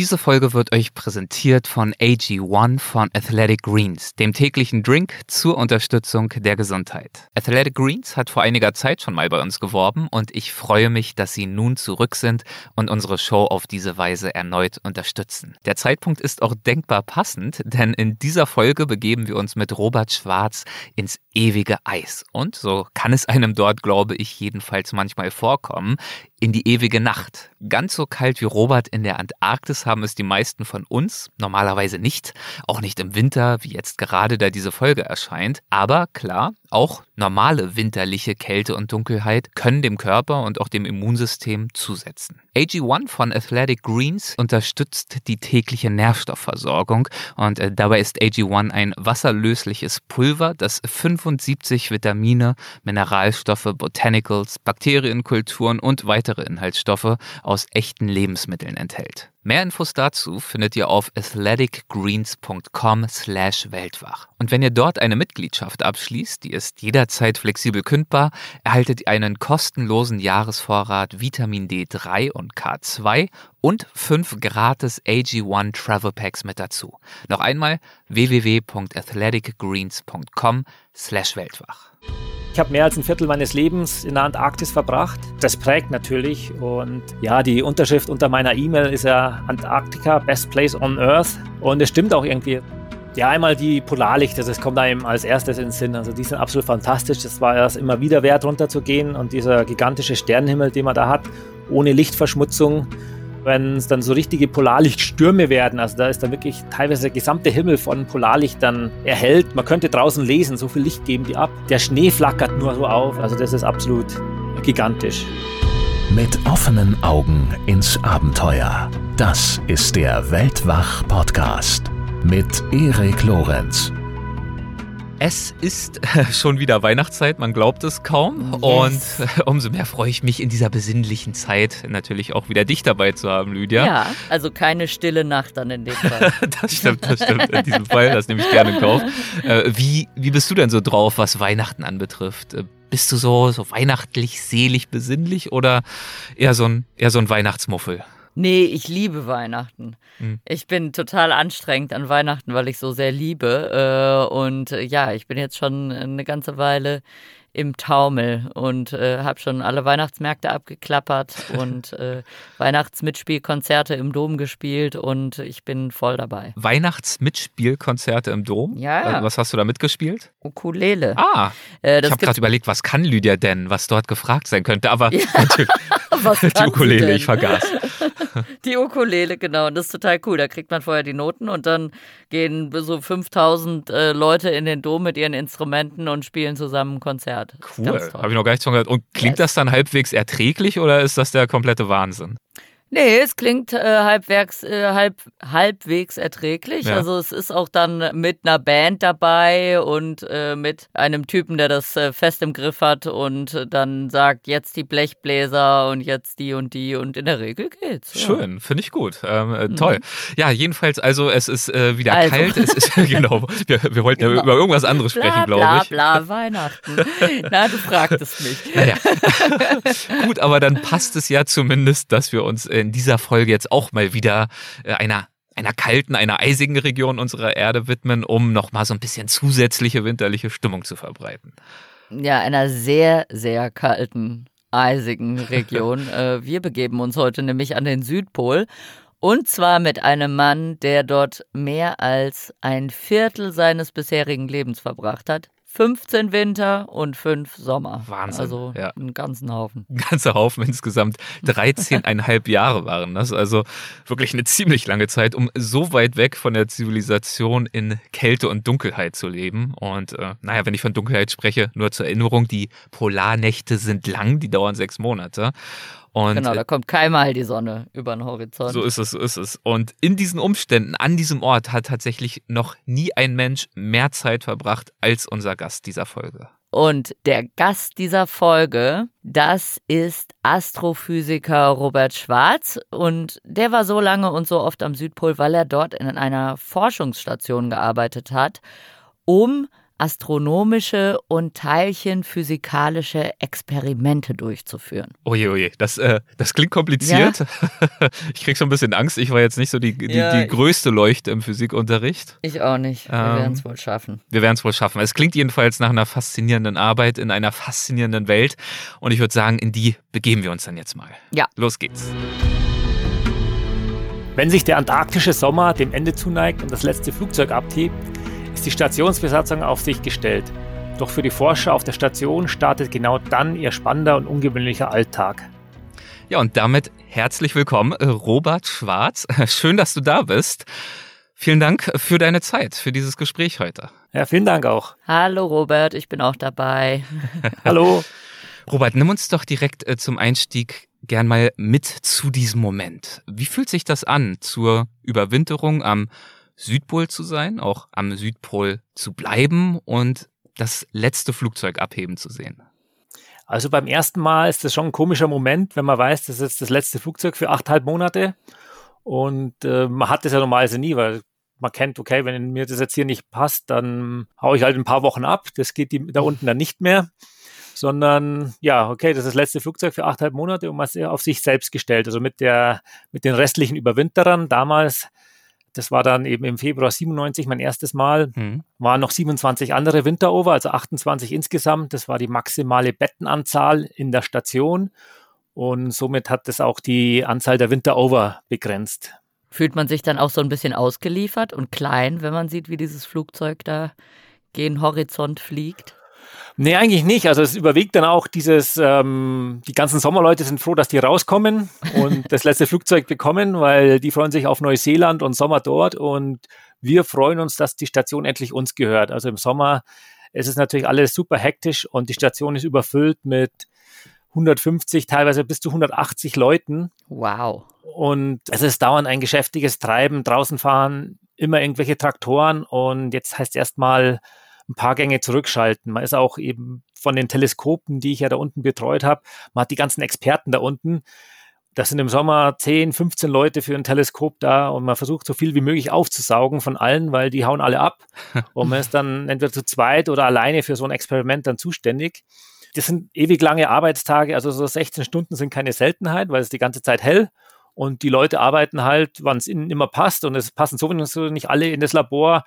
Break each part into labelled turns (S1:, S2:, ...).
S1: Diese Folge wird euch präsentiert von AG1 von Athletic Greens, dem täglichen Drink zur Unterstützung der Gesundheit. Athletic Greens hat vor einiger Zeit schon mal bei uns geworben und ich freue mich, dass sie nun zurück sind und unsere Show auf diese Weise erneut unterstützen. Der Zeitpunkt ist auch denkbar passend, denn in dieser Folge begeben wir uns mit Robert Schwarz ins ewige Eis. Und so kann es einem dort, glaube ich, jedenfalls manchmal vorkommen, in die ewige Nacht. Ganz so kalt wie Robert in der Antarktis haben es die meisten von uns normalerweise nicht, auch nicht im Winter, wie jetzt gerade, da diese Folge erscheint. Aber klar, auch normale winterliche Kälte und Dunkelheit können dem Körper und auch dem Immunsystem zusetzen. AG1 von Athletic Greens unterstützt die tägliche Nährstoffversorgung und äh, dabei ist AG1 ein wasserlösliches Pulver, das 75 Vitamine, Mineralstoffe, Botanicals, Bakterienkulturen und weitere Inhaltsstoffe aus echten Lebensmitteln enthält. Mehr Infos dazu findet ihr auf athleticgreens.com slash Weltwach. Und wenn ihr dort eine Mitgliedschaft abschließt, die ist jederzeit flexibel kündbar, erhaltet ihr einen kostenlosen Jahresvorrat Vitamin D3 und K2 und fünf gratis AG1 Travel Packs mit dazu. Noch einmal www.athleticgreens.com slash Weltwach.
S2: Ich habe mehr als ein Viertel meines Lebens in der Antarktis verbracht. Das prägt natürlich. Und ja, die Unterschrift unter meiner E-Mail ist ja Antarktika, Best Place on Earth. Und es stimmt auch irgendwie. Ja, einmal die Polarlichter, das kommt einem als erstes in den Sinn. Also die sind absolut fantastisch. Das war erst immer wieder wert, runterzugehen. Und dieser gigantische Sternenhimmel, den man da hat, ohne Lichtverschmutzung wenn es dann so richtige Polarlichtstürme werden. Also da ist dann wirklich teilweise der gesamte Himmel von Polarlichtern erhellt. Man könnte draußen lesen, so viel Licht geben die ab. Der Schnee flackert nur so auf. Also das ist absolut gigantisch.
S3: Mit offenen Augen ins Abenteuer. Das ist der Weltwach-Podcast mit Erik Lorenz.
S1: Es ist schon wieder Weihnachtszeit, man glaubt es kaum. Yes. Und umso mehr freue ich mich in dieser besinnlichen Zeit natürlich auch wieder dich dabei zu haben, Lydia.
S4: Ja, also keine stille Nacht dann in dem Fall.
S1: das stimmt, das stimmt in diesem Fall, das nehme ich gerne in Kauf. Äh, wie, wie bist du denn so drauf, was Weihnachten anbetrifft? Äh, bist du so, so weihnachtlich, selig, besinnlich oder eher so ein, eher so ein Weihnachtsmuffel?
S4: Nee, ich liebe Weihnachten. Mhm. Ich bin total anstrengend an Weihnachten, weil ich so sehr liebe. Äh, und äh, ja, ich bin jetzt schon eine ganze Weile im Taumel und äh, habe schon alle Weihnachtsmärkte abgeklappert und äh, Weihnachtsmitspielkonzerte im Dom gespielt und ich bin voll dabei.
S1: Weihnachtsmitspielkonzerte im Dom?
S4: Ja. ja.
S1: Was hast du da mitgespielt?
S4: Ukulele.
S1: Ah. Äh, ich habe gerade überlegt, was kann Lydia denn, was dort gefragt sein könnte, aber ja. die Ukulele, ich vergaß.
S4: die Ukulele, genau. Und das ist total cool. Da kriegt man vorher die Noten und dann gehen so 5000 äh, Leute in den Dom mit ihren Instrumenten und spielen zusammen ein Konzert.
S1: Cool. Habe ich noch gar nicht von gehört. Und klingt yes. das dann halbwegs erträglich oder ist das der komplette Wahnsinn?
S4: Nee, es klingt äh, halbwegs, äh, halb, halbwegs erträglich. Ja. Also es ist auch dann mit einer Band dabei und äh, mit einem Typen, der das äh, fest im Griff hat und dann sagt, jetzt die Blechbläser und jetzt die und die und in der Regel geht's.
S1: Ja. Schön, finde ich gut. Ähm, äh, toll. Mhm. Ja, jedenfalls, also es ist äh, wieder also. kalt. Es ist, genau, wir, wir wollten genau. ja über irgendwas anderes sprechen, glaube ich.
S4: Bla, bla, Weihnachten. Na, du fragtest mich.
S1: Naja. gut, aber dann passt es ja zumindest, dass wir uns in dieser Folge jetzt auch mal wieder äh, einer einer kalten, einer eisigen Region unserer Erde widmen, um nochmal so ein bisschen zusätzliche winterliche Stimmung zu verbreiten.
S4: Ja, einer sehr, sehr kalten, eisigen Region. Äh, wir begeben uns heute nämlich an den Südpol. Und zwar mit einem Mann, der dort mehr als ein Viertel seines bisherigen Lebens verbracht hat. 15 Winter und 5 Sommer.
S1: Wahnsinn.
S4: Also ja. einen ganzen Haufen.
S1: Ein ganzer Haufen, insgesamt 13,5 Jahre waren das. Also wirklich eine ziemlich lange Zeit, um so weit weg von der Zivilisation in Kälte und Dunkelheit zu leben. Und äh, naja, wenn ich von Dunkelheit spreche, nur zur Erinnerung, die Polarnächte sind lang, die dauern sechs Monate.
S4: Und genau, da kommt keinmal die Sonne über den Horizont.
S1: So ist es, so ist es. Und in diesen Umständen, an diesem Ort, hat tatsächlich noch nie ein Mensch mehr Zeit verbracht als unser Gast dieser Folge.
S4: Und der Gast dieser Folge, das ist Astrophysiker Robert Schwarz. Und der war so lange und so oft am Südpol, weil er dort in einer Forschungsstation gearbeitet hat, um astronomische und teilchenphysikalische Experimente durchzuführen.
S1: Oje, oje, das, äh, das klingt kompliziert. Ja? Ich krieg schon ein bisschen Angst. Ich war jetzt nicht so die, die, ja, die größte Leuchte im Physikunterricht.
S4: Ich auch nicht. Wir ähm, werden es wohl schaffen.
S1: Wir werden es wohl schaffen. Es klingt jedenfalls nach einer faszinierenden Arbeit in einer faszinierenden Welt. Und ich würde sagen, in die begeben wir uns dann jetzt mal.
S4: Ja.
S1: Los geht's.
S2: Wenn sich der antarktische Sommer dem Ende zuneigt und das letzte Flugzeug abhebt, ist die Stationsbesatzung auf sich gestellt. Doch für die Forscher auf der Station startet genau dann ihr spannender und ungewöhnlicher Alltag.
S1: Ja, und damit herzlich willkommen, äh, Robert Schwarz. Schön, dass du da bist. Vielen Dank für deine Zeit, für dieses Gespräch heute.
S2: Ja, vielen Dank auch.
S4: Hallo Robert, ich bin auch dabei.
S2: Hallo.
S1: Robert, nimm uns doch direkt äh, zum Einstieg gern mal mit zu diesem Moment. Wie fühlt sich das an, zur Überwinterung am Südpol zu sein, auch am Südpol zu bleiben und das letzte Flugzeug abheben zu sehen?
S2: Also beim ersten Mal ist das schon ein komischer Moment, wenn man weiß, das ist das letzte Flugzeug für achteinhalb Monate. Und äh, man hat das ja normalerweise nie, weil man kennt, okay, wenn mir das jetzt hier nicht passt, dann haue ich halt ein paar Wochen ab. Das geht die, da unten dann nicht mehr sondern ja, okay, das ist das letzte Flugzeug für achteinhalb Monate und man ist auf sich selbst gestellt. Also mit der, mit den restlichen Überwinterern damals, das war dann eben im Februar 97 mein erstes Mal, mhm. waren noch 27 andere Winterover, also 28 insgesamt. Das war die maximale Bettenanzahl in der Station und somit hat das auch die Anzahl der Winterover begrenzt.
S4: Fühlt man sich dann auch so ein bisschen ausgeliefert und klein, wenn man sieht, wie dieses Flugzeug da gen Horizont fliegt?
S2: Nee, eigentlich nicht. Also es überwiegt dann auch dieses, ähm, die ganzen Sommerleute sind froh, dass die rauskommen und das letzte Flugzeug bekommen, weil die freuen sich auf Neuseeland und Sommer dort und wir freuen uns, dass die Station endlich uns gehört. Also im Sommer ist es natürlich alles super hektisch und die Station ist überfüllt mit 150, teilweise bis zu 180 Leuten.
S4: Wow.
S2: Und es ist dauernd ein geschäftiges Treiben, draußen fahren immer irgendwelche Traktoren und jetzt heißt erstmal ein paar Gänge zurückschalten. Man ist auch eben von den Teleskopen, die ich ja da unten betreut habe, man hat die ganzen Experten da unten. Das sind im Sommer 10, 15 Leute für ein Teleskop da und man versucht so viel wie möglich aufzusaugen von allen, weil die hauen alle ab. und man ist dann entweder zu zweit oder alleine für so ein Experiment dann zuständig. Das sind ewig lange Arbeitstage, also so 16 Stunden sind keine Seltenheit, weil es die ganze Zeit hell und die Leute arbeiten halt, wann es ihnen immer passt und es passen sowieso nicht alle in das Labor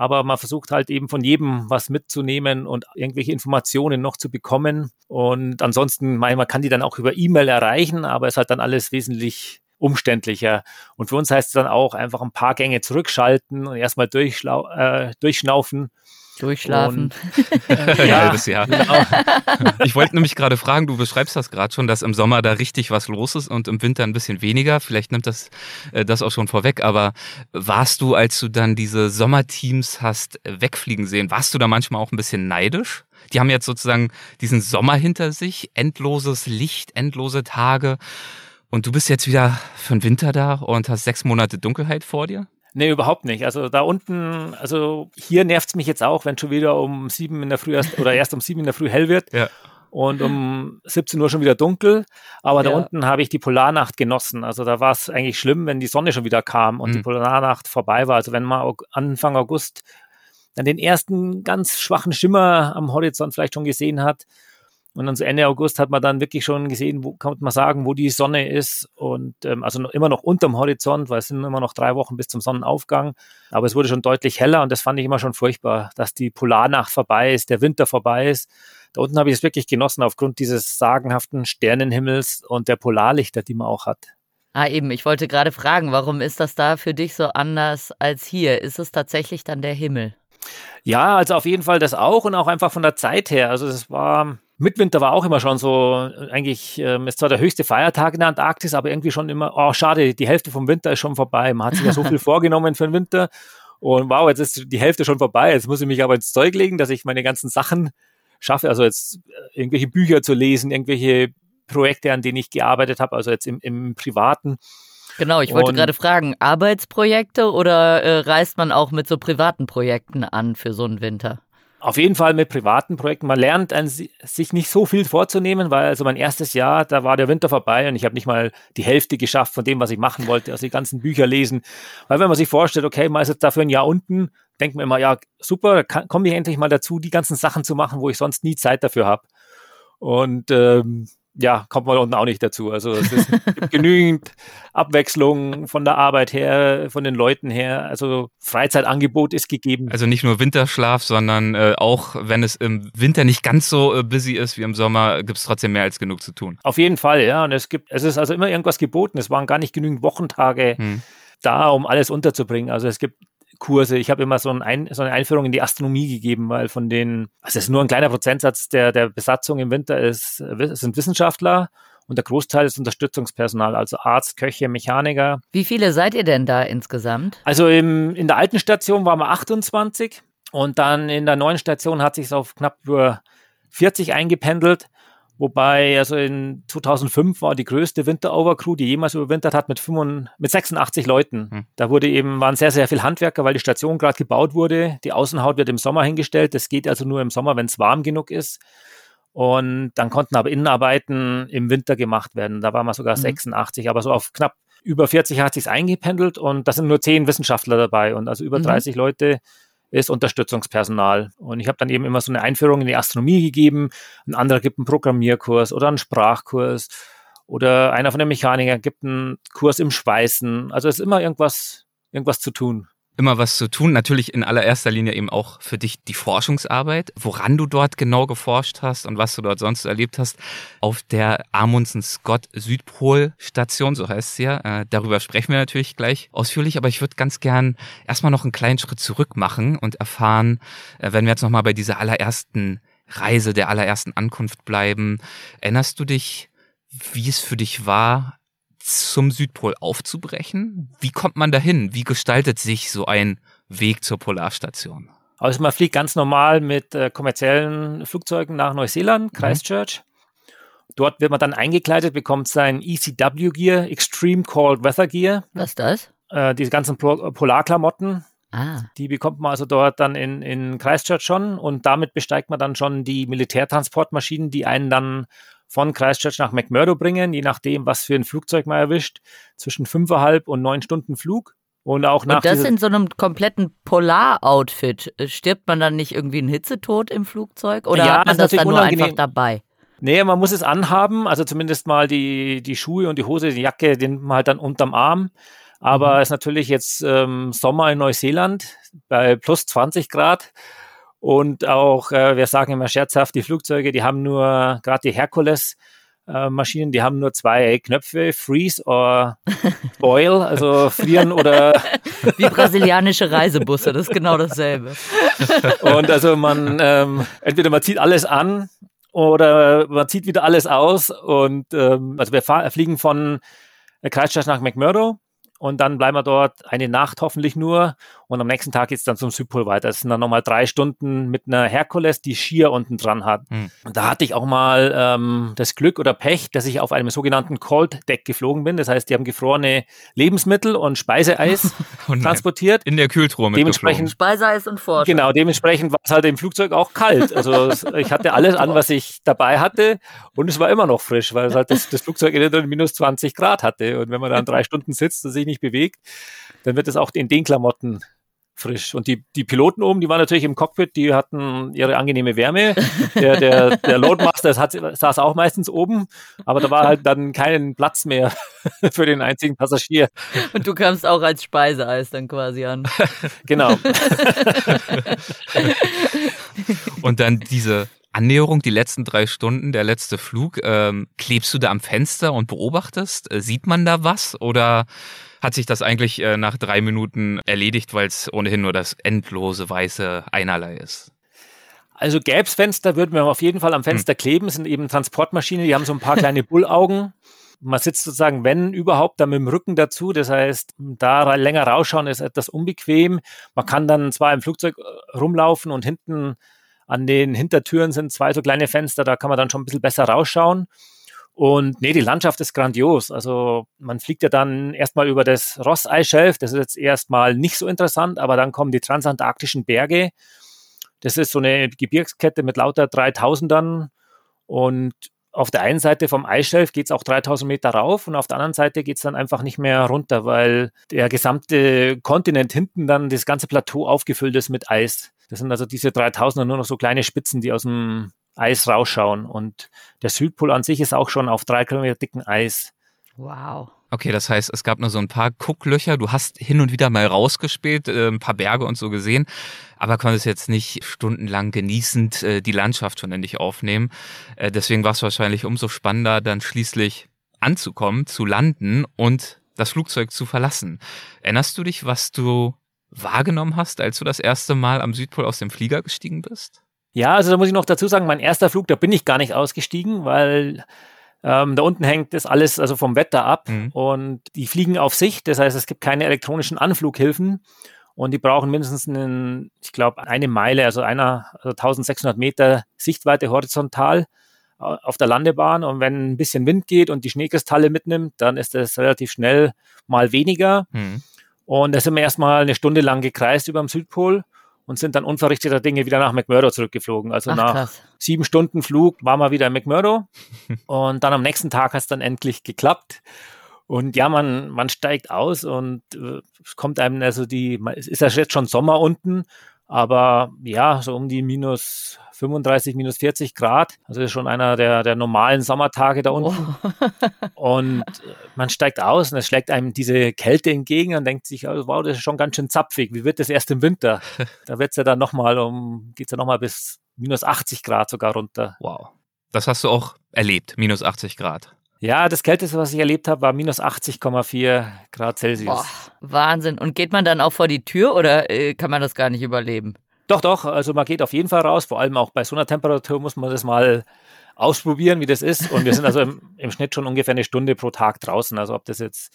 S2: aber man versucht halt eben von jedem was mitzunehmen und irgendwelche Informationen noch zu bekommen. Und ansonsten, man kann die dann auch über E-Mail erreichen, aber es ist halt dann alles wesentlich umständlicher. Und für uns heißt es dann auch einfach ein paar Gänge zurückschalten und erstmal äh, durchschnaufen
S4: Durchschlafen.
S1: Und, ja, Jahr. Genau. Ich wollte nämlich gerade fragen, du beschreibst das gerade schon, dass im Sommer da richtig was los ist und im Winter ein bisschen weniger. Vielleicht nimmt das äh, das auch schon vorweg, aber warst du, als du dann diese Sommerteams hast wegfliegen sehen, warst du da manchmal auch ein bisschen neidisch? Die haben jetzt sozusagen diesen Sommer hinter sich, endloses Licht, endlose Tage. Und du bist jetzt wieder für den Winter da und hast sechs Monate Dunkelheit vor dir?
S2: Nee, überhaupt nicht. Also da unten, also hier nervt es mich jetzt auch, wenn schon wieder um sieben in der Früh erst, oder erst um sieben in der Früh hell wird. Ja. Und um 17 Uhr schon wieder dunkel. Aber ja. da unten habe ich die Polarnacht genossen. Also da war es eigentlich schlimm, wenn die Sonne schon wieder kam und mhm. die Polarnacht vorbei war. Also wenn man Anfang August dann den ersten ganz schwachen Schimmer am Horizont vielleicht schon gesehen hat, und dann so Ende August hat man dann wirklich schon gesehen, wo kann man sagen, wo die Sonne ist. Und ähm, also noch, immer noch unterm Horizont, weil es sind immer noch drei Wochen bis zum Sonnenaufgang. Aber es wurde schon deutlich heller und das fand ich immer schon furchtbar, dass die Polarnacht vorbei ist, der Winter vorbei ist. Da unten habe ich es wirklich genossen aufgrund dieses sagenhaften Sternenhimmels und der Polarlichter, die man auch hat.
S4: Ah, eben, ich wollte gerade fragen, warum ist das da für dich so anders als hier? Ist es tatsächlich dann der Himmel?
S2: Ja, also auf jeden Fall das auch und auch einfach von der Zeit her. Also es war Mitwinter war auch immer schon so, eigentlich ähm, ist zwar der höchste Feiertag in der Antarktis, aber irgendwie schon immer, oh schade, die Hälfte vom Winter ist schon vorbei. Man hat sich ja so viel vorgenommen für den Winter und wow, jetzt ist die Hälfte schon vorbei. Jetzt muss ich mich aber ins Zeug legen, dass ich meine ganzen Sachen schaffe, also jetzt äh, irgendwelche Bücher zu lesen, irgendwelche Projekte, an denen ich gearbeitet habe, also jetzt im, im Privaten.
S4: Genau, ich wollte gerade fragen, Arbeitsprojekte oder äh, reist man auch mit so privaten Projekten an für so einen Winter?
S2: Auf jeden Fall mit privaten Projekten. Man lernt an, sich nicht so viel vorzunehmen, weil also mein erstes Jahr, da war der Winter vorbei und ich habe nicht mal die Hälfte geschafft von dem, was ich machen wollte, also die ganzen Bücher lesen. Weil wenn man sich vorstellt, okay, man ist jetzt dafür ein Jahr unten, denke mir immer, ja, super, komme ich endlich mal dazu, die ganzen Sachen zu machen, wo ich sonst nie Zeit dafür habe. Und ähm, ja, kommt man unten auch nicht dazu. Also es ist, gibt genügend Abwechslung von der Arbeit her, von den Leuten her. Also Freizeitangebot ist gegeben.
S1: Also nicht nur Winterschlaf, sondern äh, auch wenn es im Winter nicht ganz so äh, busy ist wie im Sommer, gibt es trotzdem mehr als genug zu tun.
S2: Auf jeden Fall, ja. Und es gibt, es ist also immer irgendwas geboten. Es waren gar nicht genügend Wochentage. Hm da, um alles unterzubringen. Also es gibt Kurse. Ich habe immer so, ein, so, eine Einführung in die Astronomie gegeben, weil von den, also es ist nur ein kleiner Prozentsatz der, der Besatzung im Winter ist, sind Wissenschaftler und der Großteil ist Unterstützungspersonal, also Arzt, Köche, Mechaniker.
S4: Wie viele seid ihr denn da insgesamt?
S2: Also im, in der alten Station waren wir 28 und dann in der neuen Station hat sich auf knapp über 40 eingependelt. Wobei, also in 2005 war die größte Winterover-Crew, die jemals überwintert hat, mit, 85, mit 86 Leuten. Hm. Da wurde eben, waren sehr, sehr viele Handwerker, weil die Station gerade gebaut wurde. Die Außenhaut wird im Sommer hingestellt. Das geht also nur im Sommer, wenn es warm genug ist. Und dann konnten aber Innenarbeiten im Winter gemacht werden. Da waren wir sogar mhm. 86, aber so auf knapp über 40 hat sich eingependelt und da sind nur 10 Wissenschaftler dabei und also über mhm. 30 Leute ist Unterstützungspersonal. Und ich habe dann eben immer so eine Einführung in die Astronomie gegeben. Ein anderer gibt einen Programmierkurs oder einen Sprachkurs. Oder einer von den Mechanikern gibt einen Kurs im Schweißen. Also es ist immer irgendwas, irgendwas zu tun
S1: immer was zu tun. Natürlich in allererster Linie eben auch für dich die Forschungsarbeit, woran du dort genau geforscht hast und was du dort sonst erlebt hast. Auf der Amundsen Scott Südpol Station, so heißt es ja. Äh, darüber sprechen wir natürlich gleich ausführlich, aber ich würde ganz gern erstmal noch einen kleinen Schritt zurück machen und erfahren, äh, wenn wir jetzt nochmal bei dieser allerersten Reise, der allerersten Ankunft bleiben. Erinnerst du dich, wie es für dich war, zum Südpol aufzubrechen? Wie kommt man dahin? Wie gestaltet sich so ein Weg zur Polarstation?
S2: Also man fliegt ganz normal mit äh, kommerziellen Flugzeugen nach Neuseeland, mhm. Christchurch. Mhm. Dort wird man dann eingekleidet, bekommt sein ECW Gear, Extreme Cold Weather Gear.
S4: Was ist das?
S2: Äh, diese ganzen Pol Polarklamotten. Ah. Die bekommt man also dort dann in, in Christchurch schon und damit besteigt man dann schon die Militärtransportmaschinen, die einen dann von Christchurch nach McMurdo bringen, je nachdem, was für ein Flugzeug man erwischt, zwischen fünfeinhalb und neun Stunden Flug. Und auch nach.
S4: Und das in so einem kompletten Polar-Outfit. Stirbt man dann nicht irgendwie einen Hitzetod im Flugzeug? Oder ja, hat man das dann nur einfach dabei?
S2: Nee, man muss es anhaben, also zumindest mal die, die Schuhe und die Hose, die Jacke, den nimmt man halt dann unterm Arm. Aber mhm. es ist natürlich jetzt ähm, Sommer in Neuseeland bei plus 20 Grad. Und auch, äh, wir sagen immer scherzhaft, die Flugzeuge, die haben nur, gerade die Herkules, äh, Maschinen, die haben nur zwei Knöpfe, Freeze oder Boil, also frieren oder.
S4: Wie brasilianische Reisebusse, das ist genau dasselbe.
S2: Und also man, ähm, entweder man zieht alles an oder man zieht wieder alles aus. Und ähm, also wir fliegen von Christchurch nach McMurdo und dann bleiben wir dort eine Nacht hoffentlich nur und am nächsten Tag geht es dann zum Südpol weiter. Das sind dann nochmal drei Stunden mit einer Herkules, die Skier unten dran hat. Hm. Und da hatte ich auch mal ähm, das Glück oder Pech, dass ich auf einem sogenannten Cold Deck geflogen bin. Das heißt, die haben gefrorene Lebensmittel und Speiseeis oh transportiert.
S1: In der Kühltruhe
S2: Dementsprechend
S4: Speiseeis und Fort.
S2: Genau, dementsprechend war es halt im Flugzeug auch kalt. Also ich hatte alles an, was ich dabei hatte und es war immer noch frisch, weil es halt das, das Flugzeug in minus 20 Grad hatte. Und wenn man dann drei Stunden sitzt und sich nicht bewegt, dann wird es auch in den Klamotten frisch. Und die, die Piloten oben, die waren natürlich im Cockpit, die hatten ihre angenehme Wärme. Der, der, der Loadmaster hat, saß auch meistens oben, aber da war halt dann kein Platz mehr für den einzigen Passagier.
S4: Und du kamst auch als Speiseeis dann quasi an.
S2: genau.
S1: Und dann diese Annäherung, die letzten drei Stunden, der letzte Flug, ähm, klebst du da am Fenster und beobachtest? Äh, sieht man da was oder hat sich das eigentlich äh, nach drei Minuten erledigt, weil es ohnehin nur das endlose weiße Einerlei ist.
S2: Also gäb's Fenster, würden wir auf jeden Fall am Fenster hm. kleben. Das sind eben Transportmaschinen, die haben so ein paar kleine Bullaugen. Man sitzt sozusagen, wenn überhaupt, da mit dem Rücken dazu. Das heißt, da länger rausschauen ist etwas unbequem. Man kann dann zwar im Flugzeug äh, rumlaufen und hinten an den Hintertüren sind zwei so kleine Fenster, da kann man dann schon ein bisschen besser rausschauen. Und nee, die Landschaft ist grandios. Also man fliegt ja dann erstmal über das Ross-Eisschelf. Das ist jetzt erstmal nicht so interessant, aber dann kommen die transantarktischen Berge. Das ist so eine Gebirgskette mit lauter 3000ern. Und auf der einen Seite vom Eisschelf geht es auch 3000 Meter rauf und auf der anderen Seite geht es dann einfach nicht mehr runter, weil der gesamte Kontinent hinten dann das ganze Plateau aufgefüllt ist mit Eis. Das sind also diese 3000er nur noch so kleine Spitzen, die aus dem Eis rausschauen. Und der Südpol an sich ist auch schon auf drei Kilometer dicken Eis.
S4: Wow.
S1: Okay, das heißt, es gab nur so ein paar Gucklöcher. Du hast hin und wieder mal rausgespielt, äh, ein paar Berge und so gesehen, aber konntest jetzt nicht stundenlang genießend äh, die Landschaft von endlich aufnehmen. Äh, deswegen war es wahrscheinlich umso spannender, dann schließlich anzukommen, zu landen und das Flugzeug zu verlassen. Erinnerst du dich, was du wahrgenommen hast, als du das erste Mal am Südpol aus dem Flieger gestiegen bist?
S2: Ja, also da muss ich noch dazu sagen, mein erster Flug, da bin ich gar nicht ausgestiegen, weil ähm, da unten hängt das alles also vom Wetter ab mhm. und die fliegen auf Sicht. Das heißt, es gibt keine elektronischen Anflughilfen und die brauchen mindestens einen, ich glaube, eine Meile, also einer, also 1600 Meter Sichtweite horizontal auf der Landebahn. Und wenn ein bisschen Wind geht und die Schneekristalle mitnimmt, dann ist das relativ schnell mal weniger. Mhm. Und da sind wir erstmal eine Stunde lang gekreist über dem Südpol und sind dann unverrichteter Dinge wieder nach McMurdo zurückgeflogen. Also Ach, nach krass. sieben Stunden Flug waren wir wieder in McMurdo und dann am nächsten Tag hat es dann endlich geklappt. Und ja, man, man steigt aus und äh, es kommt einem, also die, es ist ja jetzt schon Sommer unten aber ja, so um die minus 35, minus 40 Grad. Also ist schon einer der, der normalen Sommertage da unten. Oh. und man steigt aus und es schlägt einem diese Kälte entgegen und denkt sich, oh, wow, das ist schon ganz schön zapfig. Wie wird das erst im Winter? Da wird es ja dann nochmal um, geht es ja nochmal bis minus 80 Grad sogar runter.
S1: Wow. Das hast du auch erlebt, minus 80 Grad.
S2: Ja, das Kälteste, was ich erlebt habe, war minus 80,4 Grad Celsius. Boah,
S4: Wahnsinn. Und geht man dann auch vor die Tür oder äh, kann man das gar nicht überleben?
S2: Doch, doch. Also man geht auf jeden Fall raus. Vor allem auch bei so einer Temperatur muss man das mal ausprobieren, wie das ist. Und wir sind also im, im Schnitt schon ungefähr eine Stunde pro Tag draußen. Also ob das jetzt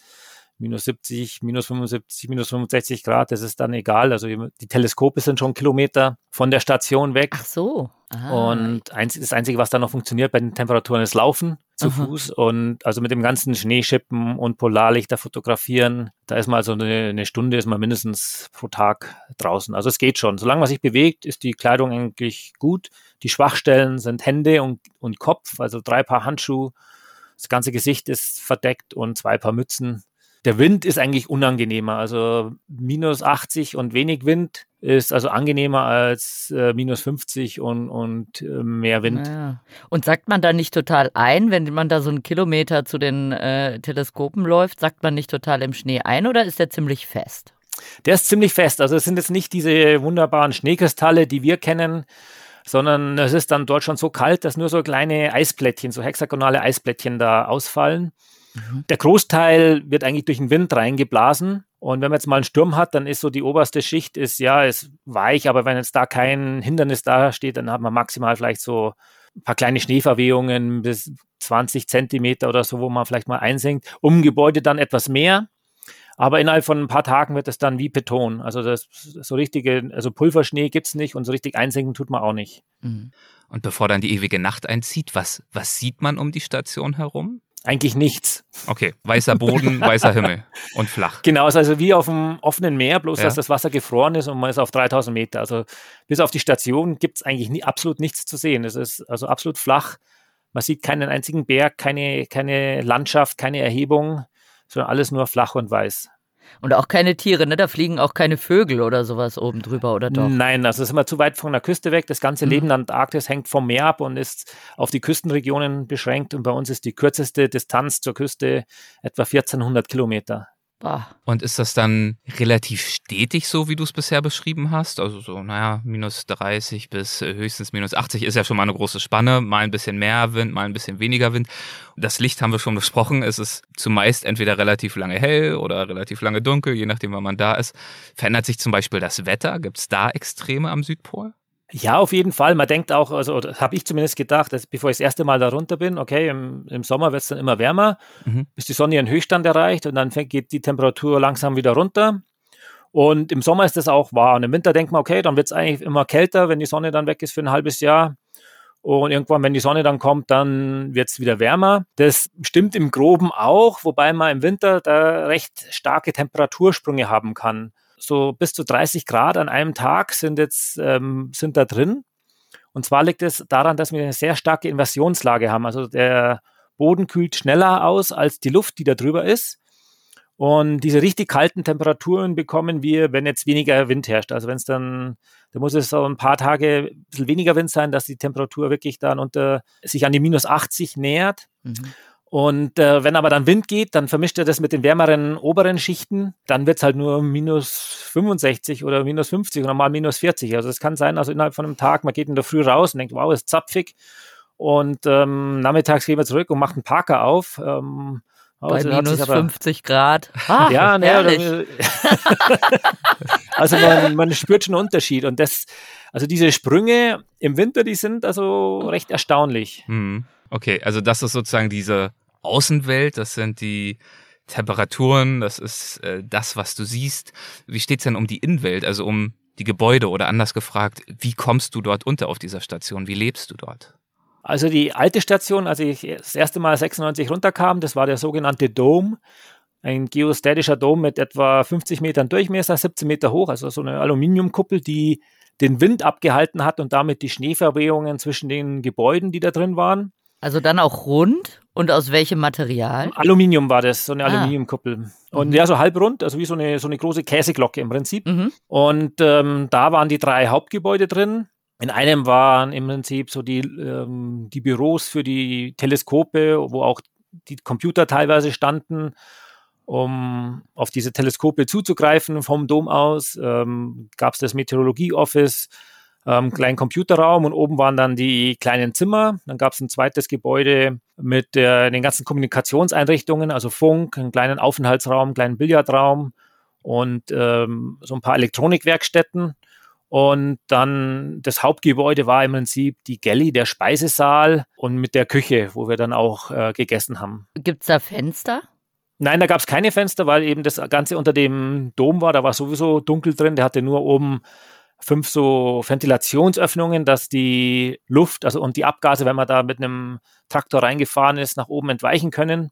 S2: minus 70, minus 75, minus 65 Grad, das ist dann egal. Also die Teleskope sind schon Kilometer von der Station weg.
S4: Ach so.
S2: Aha. Und das Einzige, was da noch funktioniert bei den Temperaturen, ist Laufen zu Aha. Fuß. Und also mit dem ganzen Schneeschippen und Polarlichter fotografieren, da ist mal so eine, eine, Stunde, ist man mindestens pro Tag draußen. Also es geht schon. Solange man sich bewegt, ist die Kleidung eigentlich gut. Die Schwachstellen sind Hände und, und Kopf, also drei Paar Handschuhe. Das ganze Gesicht ist verdeckt und zwei Paar Mützen der Wind ist eigentlich unangenehmer. Also minus 80 und wenig Wind ist also angenehmer als äh, minus 50 und, und äh, mehr Wind.
S4: Ja. Und sagt man da nicht total ein, wenn man da so einen Kilometer zu den äh, Teleskopen läuft, sagt man nicht total im Schnee ein oder ist der ziemlich fest?
S2: Der ist ziemlich fest. Also es sind jetzt nicht diese wunderbaren Schneekristalle, die wir kennen, sondern es ist dann dort schon so kalt, dass nur so kleine Eisplättchen, so hexagonale Eisplättchen da ausfallen. Mhm. Der Großteil wird eigentlich durch den Wind reingeblasen. Und wenn man jetzt mal einen Sturm hat, dann ist so die oberste Schicht ist ja ist weich, aber wenn jetzt da kein Hindernis da steht, dann hat man maximal vielleicht so ein paar kleine Schneeverwehungen bis 20 Zentimeter oder so, wo man vielleicht mal einsinkt. Um Gebäude dann etwas mehr. Aber innerhalb von ein paar Tagen wird es dann wie Beton. Also das so richtige, also Pulverschnee gibt es nicht und so richtig einsinken tut man auch nicht.
S1: Mhm. Und bevor dann die ewige Nacht einzieht, was, was sieht man um die Station herum?
S2: Eigentlich nichts.
S1: Okay, weißer Boden, weißer Himmel und flach.
S2: Genau, also wie auf dem offenen Meer, bloß ja. dass das Wasser gefroren ist und man ist auf 3000 Meter. Also bis auf die Station gibt es eigentlich nie, absolut nichts zu sehen. Es ist also absolut flach. Man sieht keinen einzigen Berg, keine, keine Landschaft, keine Erhebung, sondern alles nur flach und weiß.
S4: Und auch keine Tiere, ne? Da fliegen auch keine Vögel oder sowas oben drüber, oder doch?
S2: Nein, also ist immer zu weit von der Küste weg. Das ganze mhm. Leben der Antarktis hängt vom Meer ab und ist auf die Küstenregionen beschränkt. Und bei uns ist die kürzeste Distanz zur Küste etwa 1400 Kilometer.
S1: Boah. Und ist das dann relativ stetig so, wie du es bisher beschrieben hast? Also so, naja, minus 30 bis äh, höchstens minus 80 ist ja schon mal eine große Spanne. Mal ein bisschen mehr Wind, mal ein bisschen weniger Wind. Das Licht haben wir schon besprochen. Es ist zumeist entweder relativ lange hell oder relativ lange dunkel, je nachdem, wann man da ist. Verändert sich zum Beispiel das Wetter? Gibt es da Extreme am Südpol?
S2: Ja, auf jeden Fall. Man denkt auch, also habe ich zumindest gedacht, dass bevor ich das erste Mal da runter bin, okay, im, im Sommer wird es dann immer wärmer, mhm. bis die Sonne ihren Höchststand erreicht und dann fängt, geht die Temperatur langsam wieder runter. Und im Sommer ist das auch wahr. Und im Winter denkt man, okay, dann wird es eigentlich immer kälter, wenn die Sonne dann weg ist für ein halbes Jahr. Und irgendwann, wenn die Sonne dann kommt, dann wird es wieder wärmer. Das stimmt im Groben auch, wobei man im Winter da recht starke Temperatursprünge haben kann so bis zu 30 Grad an einem Tag sind jetzt ähm, sind da drin. Und zwar liegt es daran, dass wir eine sehr starke Inversionslage haben. Also der Boden kühlt schneller aus als die Luft, die da drüber ist. Und diese richtig kalten Temperaturen bekommen wir, wenn jetzt weniger Wind herrscht. Also wenn es dann, da muss es so ein paar Tage ein bisschen weniger Wind sein, dass die Temperatur wirklich dann unter sich an die minus 80 nähert. Mhm. Und äh, wenn aber dann Wind geht, dann vermischt er das mit den wärmeren oberen Schichten. Dann wird es halt nur minus 65 oder minus 50 oder mal minus 40. Also es kann sein, also innerhalb von einem Tag, man geht in der Früh raus und denkt, wow, ist zapfig. Und ähm, nachmittags gehen wir zurück und macht einen Parker auf. Ähm,
S4: bei minus aber, 50 Grad.
S2: Ah, ja, ne, also man, man spürt schon einen Unterschied. Und das, also diese Sprünge im Winter, die sind also recht erstaunlich.
S1: Hm. Okay, also das ist sozusagen diese Außenwelt, das sind die Temperaturen, das ist äh, das, was du siehst. Wie steht's denn um die Innenwelt, also um die Gebäude oder anders gefragt, wie kommst du dort unter auf dieser Station? Wie lebst du dort?
S2: Also die alte Station, als ich das erste Mal 96 runterkam, das war der sogenannte Dome, ein geostatischer Dom mit etwa 50 Metern Durchmesser, 17 Meter hoch, also so eine Aluminiumkuppel, die den Wind abgehalten hat und damit die Schneeverwehungen zwischen den Gebäuden, die da drin waren.
S4: Also dann auch rund und aus welchem Material?
S2: Aluminium war das, so eine ah. Aluminiumkuppel. Und mhm. ja, so halbrund, also wie so eine, so eine große Käseglocke im Prinzip. Mhm. Und ähm, da waren die drei Hauptgebäude drin. In einem waren im Prinzip so die, ähm, die Büros für die Teleskope, wo auch die Computer teilweise standen, um auf diese Teleskope zuzugreifen vom Dom aus. Ähm, Gab es das Meteorologie-Office, ähm, kleinen Computerraum und oben waren dann die kleinen Zimmer. Dann gab es ein zweites Gebäude mit der, den ganzen Kommunikationseinrichtungen, also Funk, einen kleinen Aufenthaltsraum, einen kleinen Billardraum und ähm, so ein paar Elektronikwerkstätten. Und dann das Hauptgebäude war im Prinzip die Galley, der Speisesaal und mit der Küche, wo wir dann auch äh, gegessen haben.
S4: Gibt es da Fenster?
S2: Nein, da gab es keine Fenster, weil eben das Ganze unter dem Dom war. Da war sowieso dunkel drin. Der hatte nur oben fünf so Ventilationsöffnungen, dass die Luft also und die Abgase, wenn man da mit einem Traktor reingefahren ist, nach oben entweichen können.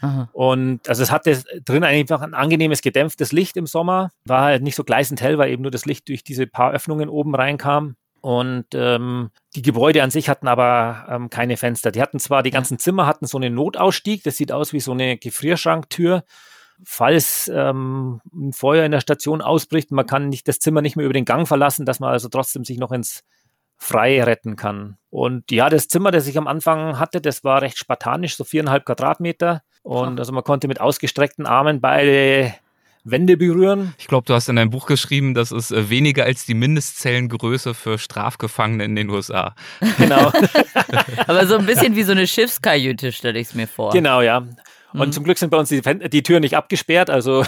S2: Aha. Und also es hatte drin einfach ein angenehmes gedämpftes Licht im Sommer. War halt nicht so gleißend hell, weil eben nur das Licht durch diese paar Öffnungen oben reinkam. Und ähm, die Gebäude an sich hatten aber ähm, keine Fenster. Die hatten zwar, die ganzen Zimmer hatten so einen Notausstieg, das sieht aus wie so eine Gefrierschranktür. Falls ähm, ein Feuer in der Station ausbricht, man kann nicht das Zimmer nicht mehr über den Gang verlassen, dass man also trotzdem sich noch ins frei retten kann. Und ja, das Zimmer, das ich am Anfang hatte, das war recht spartanisch, so viereinhalb Quadratmeter. Und also man konnte mit ausgestreckten Armen beide Wände berühren.
S1: Ich glaube, du hast in deinem Buch geschrieben, das ist äh, weniger als die Mindestzellengröße für Strafgefangene in den USA.
S2: Genau.
S4: Aber so ein bisschen wie so eine Schiffskajüte, stelle ich es mir vor.
S2: Genau, ja. Und mhm. zum Glück sind bei uns die, die Türen nicht abgesperrt, also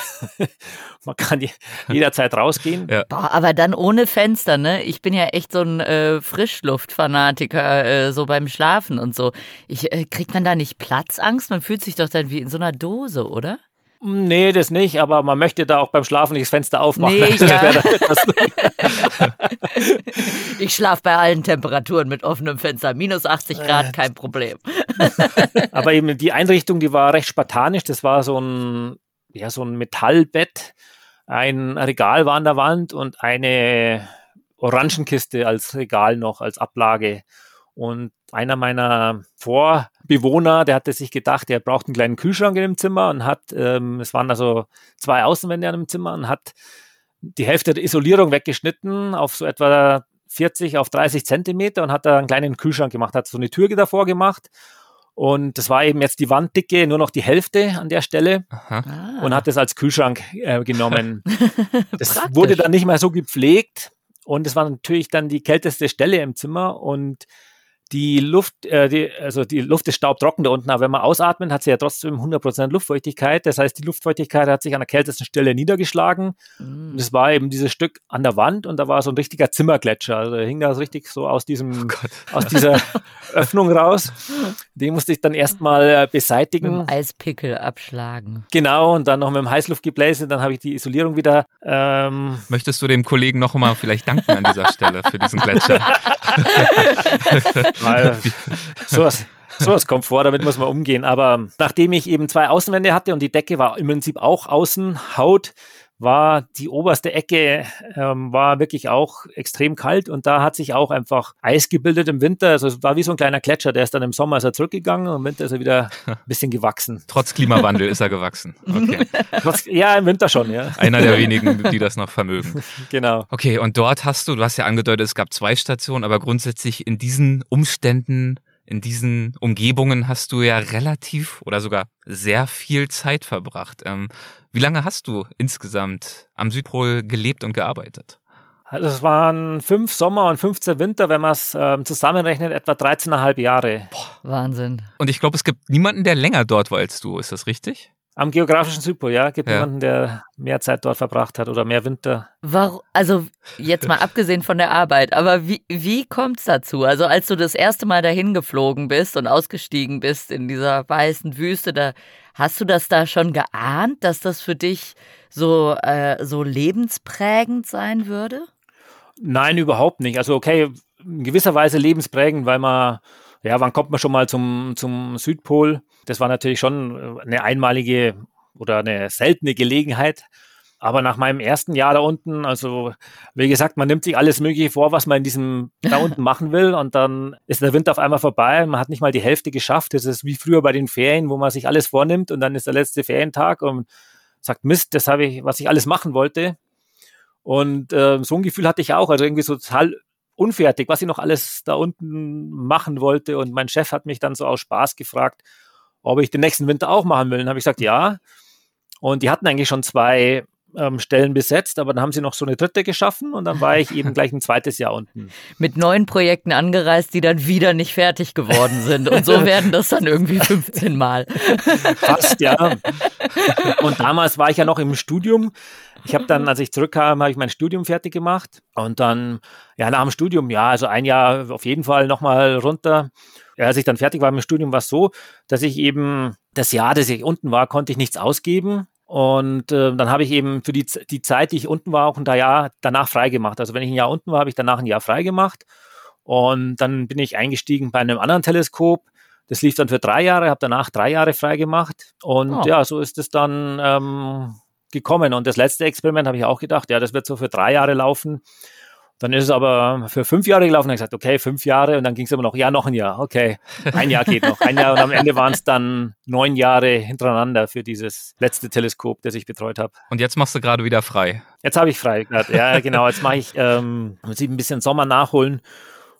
S2: man kann jederzeit rausgehen.
S4: Ja. Boah, aber dann ohne Fenster, ne? Ich bin ja echt so ein äh, Frischluftfanatiker, äh, so beim Schlafen und so. Ich, äh, kriegt man da nicht Platzangst? Man fühlt sich doch dann wie in so einer Dose, oder?
S2: Nee, das nicht, aber man möchte da auch beim Schlafen nicht das Fenster aufmachen. Nee,
S4: ja. ich schlafe bei allen Temperaturen mit offenem Fenster. Minus 80 Grad, kein Problem.
S2: aber eben die Einrichtung, die war recht spartanisch. Das war so ein, ja, so ein Metallbett. Ein Regal war an der Wand und eine Orangenkiste als Regal noch, als Ablage. Und einer meiner Vorbewohner, der hatte sich gedacht, er braucht einen kleinen Kühlschrank in dem Zimmer und hat, ähm, es waren also zwei Außenwände an dem Zimmer und hat die Hälfte der Isolierung weggeschnitten auf so etwa 40 auf 30 Zentimeter und hat da einen kleinen Kühlschrank gemacht, hat so eine Tür davor gemacht und das war eben jetzt die Wanddicke, nur noch die Hälfte an der Stelle. Aha. Und hat das als Kühlschrank äh, genommen. das wurde dann nicht mehr so gepflegt. Und es war natürlich dann die kälteste Stelle im Zimmer. Und die Luft, äh, die, also die Luft ist staubtrocken da unten, aber wenn man ausatmet, hat sie ja trotzdem 100% Luftfeuchtigkeit. Das heißt, die Luftfeuchtigkeit hat sich an der kältesten Stelle niedergeschlagen. Mm. Und es war eben dieses Stück an der Wand und da war so ein richtiger Zimmergletscher. Also hing da so richtig so aus diesem, oh aus dieser Öffnung raus. Den musste ich dann erstmal äh, beseitigen.
S4: Mit dem Eispickel abschlagen.
S2: Genau, und dann noch mit dem Heißluftgebläse, dann habe ich die Isolierung wieder. Ähm
S1: Möchtest du dem Kollegen noch mal vielleicht danken an dieser Stelle für diesen Gletscher?
S2: Weil sowas, sowas kommt vor, damit muss man umgehen. Aber nachdem ich eben zwei Außenwände hatte und die Decke war im Prinzip auch Außenhaut, war die oberste Ecke, ähm, war wirklich auch extrem kalt und da hat sich auch einfach Eis gebildet im Winter. Also es war wie so ein kleiner Gletscher, der ist dann im Sommer ist er zurückgegangen und im Winter ist er wieder ein bisschen gewachsen.
S1: Trotz Klimawandel ist er gewachsen. Okay.
S2: Trotz, ja, im Winter schon, ja.
S1: Einer der wenigen, die das noch vermögen.
S2: Genau.
S1: Okay, und dort hast du, du hast ja angedeutet, es gab zwei Stationen, aber grundsätzlich in diesen Umständen in diesen Umgebungen hast du ja relativ oder sogar sehr viel Zeit verbracht. Ähm, wie lange hast du insgesamt am Südpol gelebt und gearbeitet?
S2: Also es waren fünf Sommer und 15 Winter, wenn man es ähm, zusammenrechnet, etwa 13,5 Jahre.
S4: Boah, Wahnsinn.
S1: Und ich glaube, es gibt niemanden, der länger dort war als du. Ist das richtig?
S2: Am geografischen Südpol, ja. Gibt ja. jemanden, der mehr Zeit dort verbracht hat oder mehr Winter.
S4: Warum, also jetzt mal abgesehen von der Arbeit, aber wie, wie kommt es dazu? Also als du das erste Mal dahin geflogen bist und ausgestiegen bist in dieser weißen Wüste, da hast du das da schon geahnt, dass das für dich so, äh, so lebensprägend sein würde?
S2: Nein, überhaupt nicht. Also okay, in gewisser Weise lebensprägend, weil man ja, wann kommt man schon mal zum, zum Südpol? Das war natürlich schon äh, eine einmalige oder eine seltene Gelegenheit. Aber nach meinem ersten Jahr da unten, also wie gesagt, man nimmt sich alles Mögliche vor, was man in diesem da unten machen will. Und dann ist der Winter auf einmal vorbei. Man hat nicht mal die Hälfte geschafft. Das ist wie früher bei den Ferien, wo man sich alles vornimmt und dann ist der letzte Ferientag und sagt, Mist, das habe ich, was ich alles machen wollte. Und äh, so ein Gefühl hatte ich auch. Also irgendwie so total unfertig, was ich noch alles da unten machen wollte. Und mein Chef hat mich dann so aus Spaß gefragt, ob ich den nächsten Winter auch machen will. Dann habe ich gesagt, ja. Und die hatten eigentlich schon zwei ähm, Stellen besetzt, aber dann haben sie noch so eine dritte geschaffen und dann war ich eben gleich ein zweites Jahr unten.
S4: Mit neuen Projekten angereist, die dann wieder nicht fertig geworden sind. Und so werden das dann irgendwie 15 Mal.
S2: Fast, ja. Und damals war ich ja noch im Studium. Ich habe dann, als ich zurückkam, habe ich mein Studium fertig gemacht und dann, ja, nach dem Studium, ja, also ein Jahr auf jeden Fall nochmal runter. Ja, als ich dann fertig war mit dem Studium, war es so, dass ich eben das Jahr, das ich unten war, konnte ich nichts ausgeben. Und äh, dann habe ich eben für die, die Zeit, die ich unten war, auch ein Jahr danach freigemacht. Also wenn ich ein Jahr unten war, habe ich danach ein Jahr freigemacht. Und dann bin ich eingestiegen bei einem anderen Teleskop. Das lief dann für drei Jahre, habe danach drei Jahre freigemacht. Und oh. ja, so ist es dann ähm, gekommen. Und das letzte Experiment habe ich auch gedacht, ja, das wird so für drei Jahre laufen. Dann ist es aber für fünf Jahre gelaufen. Dann gesagt, okay, fünf Jahre. Und dann ging es immer noch, ja, noch ein Jahr. Okay, ein Jahr geht noch. Ein Jahr. Und am Ende waren es dann neun Jahre hintereinander für dieses letzte Teleskop, das ich betreut habe.
S1: Und jetzt machst du gerade wieder frei.
S2: Jetzt habe ich frei. Ja, genau. Jetzt mache ich, ähm, muss ich ein bisschen Sommer nachholen.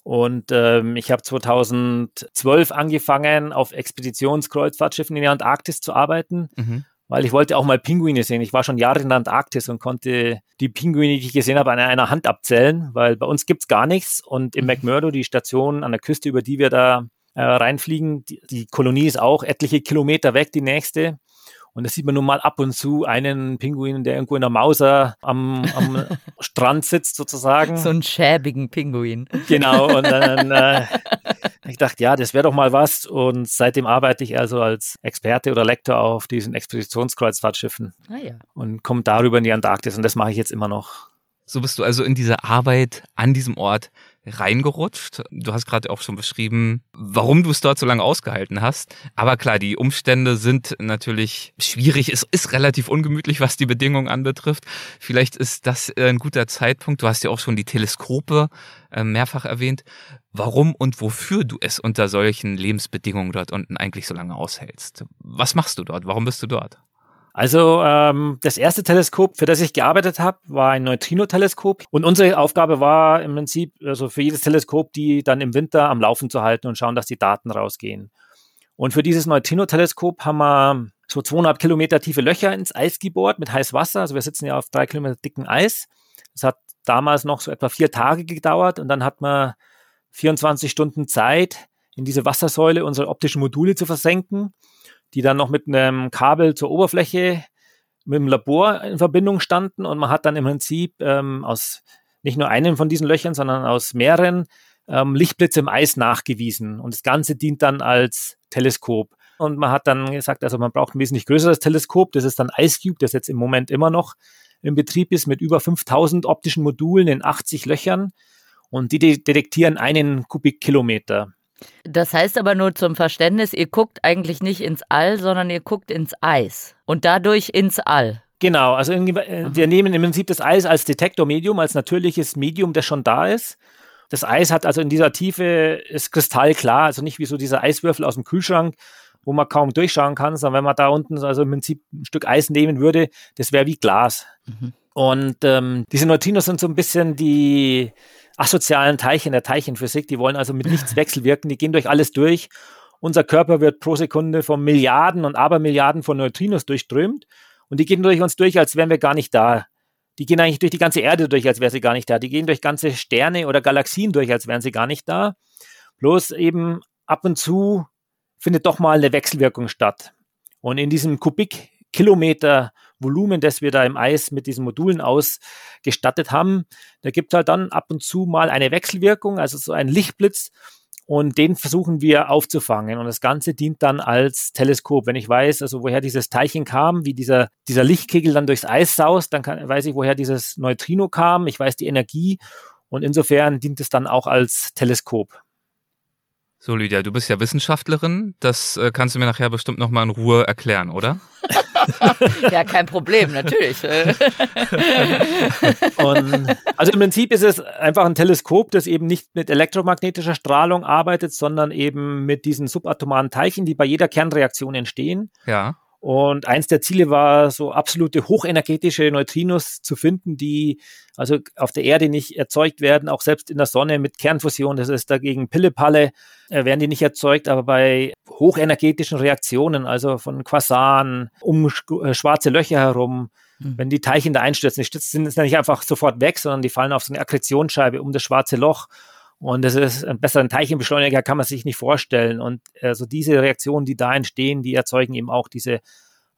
S2: Und ähm, ich habe 2012 angefangen, auf Expeditionskreuzfahrtschiffen in der Antarktis zu arbeiten. Mhm weil ich wollte auch mal Pinguine sehen. Ich war schon Jahre in der Antarktis und konnte die Pinguine, die ich gesehen habe, an einer Hand abzählen, weil bei uns gibt's gar nichts. Und im mhm. McMurdo, die Station an der Küste, über die wir da äh, reinfliegen, die, die Kolonie ist auch etliche Kilometer weg, die nächste. Und da sieht man nun mal ab und zu einen Pinguin, der irgendwo in der Mauser am, am Strand sitzt, sozusagen.
S4: So einen schäbigen Pinguin.
S2: Genau. Und dann äh, ich dachte, ja, das wäre doch mal was. Und seitdem arbeite ich also als Experte oder Lektor auf diesen Expeditionskreuzfahrtschiffen. Ah, ja. Und komme darüber in die Antarktis. Und das mache ich jetzt immer noch.
S1: So bist du also in diese Arbeit an diesem Ort reingerutscht. Du hast gerade auch schon beschrieben, warum du es dort so lange ausgehalten hast. Aber klar, die Umstände sind natürlich schwierig. Es ist relativ ungemütlich, was die Bedingungen anbetrifft. Vielleicht ist das ein guter Zeitpunkt. Du hast ja auch schon die Teleskope äh, mehrfach erwähnt. Warum und wofür du es unter solchen Lebensbedingungen dort unten eigentlich so lange aushältst? Was machst du dort? Warum bist du dort?
S2: Also ähm, das erste Teleskop, für das ich gearbeitet habe, war ein Neutrino-Teleskop. Und unsere Aufgabe war im Prinzip, also für jedes Teleskop, die dann im Winter am Laufen zu halten und schauen, dass die Daten rausgehen. Und für dieses Neutrino-Teleskop haben wir so zweieinhalb Kilometer tiefe Löcher ins Eis gebohrt mit heißem Wasser. Also wir sitzen ja auf drei Kilometer dicken Eis. Das hat damals noch so etwa vier Tage gedauert und dann hat man 24 Stunden Zeit, in diese Wassersäule unsere optischen Module zu versenken die dann noch mit einem Kabel zur Oberfläche mit dem Labor in Verbindung standen und man hat dann im Prinzip ähm, aus nicht nur einem von diesen Löchern, sondern aus mehreren ähm, Lichtblitze im Eis nachgewiesen. Und das Ganze dient dann als Teleskop. Und man hat dann gesagt, also man braucht ein wesentlich größeres Teleskop. Das ist dann IceCube, das jetzt im Moment immer noch in Betrieb ist, mit über 5000 optischen Modulen in 80 Löchern. Und die detektieren einen Kubikkilometer.
S4: Das heißt aber nur zum Verständnis, ihr guckt eigentlich nicht ins All, sondern ihr guckt ins Eis und dadurch ins All.
S2: Genau, also in, äh, wir nehmen im Prinzip das Eis als Detektormedium, als natürliches Medium, das schon da ist. Das Eis hat also in dieser Tiefe ist kristallklar, also nicht wie so dieser Eiswürfel aus dem Kühlschrank, wo man kaum durchschauen kann, sondern wenn man da unten also im Prinzip ein Stück Eis nehmen würde, das wäre wie Glas. Mhm. Und ähm, diese Neutrinos sind so ein bisschen die asozialen Teilchen der Teilchenphysik, die wollen also mit nichts wechselwirken, die gehen durch alles durch. Unser Körper wird pro Sekunde von Milliarden und Abermilliarden von Neutrinos durchströmt und die gehen durch uns durch, als wären wir gar nicht da. Die gehen eigentlich durch die ganze Erde durch, als wäre sie gar nicht da. Die gehen durch ganze Sterne oder Galaxien durch, als wären sie gar nicht da. Bloß eben ab und zu findet doch mal eine Wechselwirkung statt. Und in diesem Kubikkilometer Volumen, das wir da im Eis mit diesen Modulen ausgestattet haben, da gibt es halt dann ab und zu mal eine Wechselwirkung, also so ein Lichtblitz. Und den versuchen wir aufzufangen. Und das Ganze dient dann als Teleskop. Wenn ich weiß, also woher dieses Teilchen kam, wie dieser, dieser Lichtkegel dann durchs Eis saust, dann kann, weiß ich, woher dieses Neutrino kam. Ich weiß die Energie. Und insofern dient es dann auch als Teleskop.
S1: So, Lydia, du bist ja Wissenschaftlerin. Das äh, kannst du mir nachher bestimmt nochmal in Ruhe erklären, oder?
S4: ja, kein Problem, natürlich.
S2: Und, also im Prinzip ist es einfach ein Teleskop, das eben nicht mit elektromagnetischer Strahlung arbeitet, sondern eben mit diesen subatomaren Teilchen, die bei jeder Kernreaktion entstehen.
S1: Ja.
S2: Und eins der Ziele war, so absolute hochenergetische Neutrinos zu finden, die also auf der Erde nicht erzeugt werden, auch selbst in der Sonne mit Kernfusion. Das ist dagegen Pillepalle, äh, werden die nicht erzeugt, aber bei hochenergetischen Reaktionen, also von Quasaren um äh, schwarze Löcher herum, mhm. wenn die Teilchen da einstürzen, die stürzen sind nicht einfach sofort weg, sondern die fallen auf so eine Akkretionsscheibe um das schwarze Loch. Und das ist ein besseren Teilchenbeschleuniger kann man sich nicht vorstellen. Und also diese Reaktionen, die da entstehen, die erzeugen eben auch diese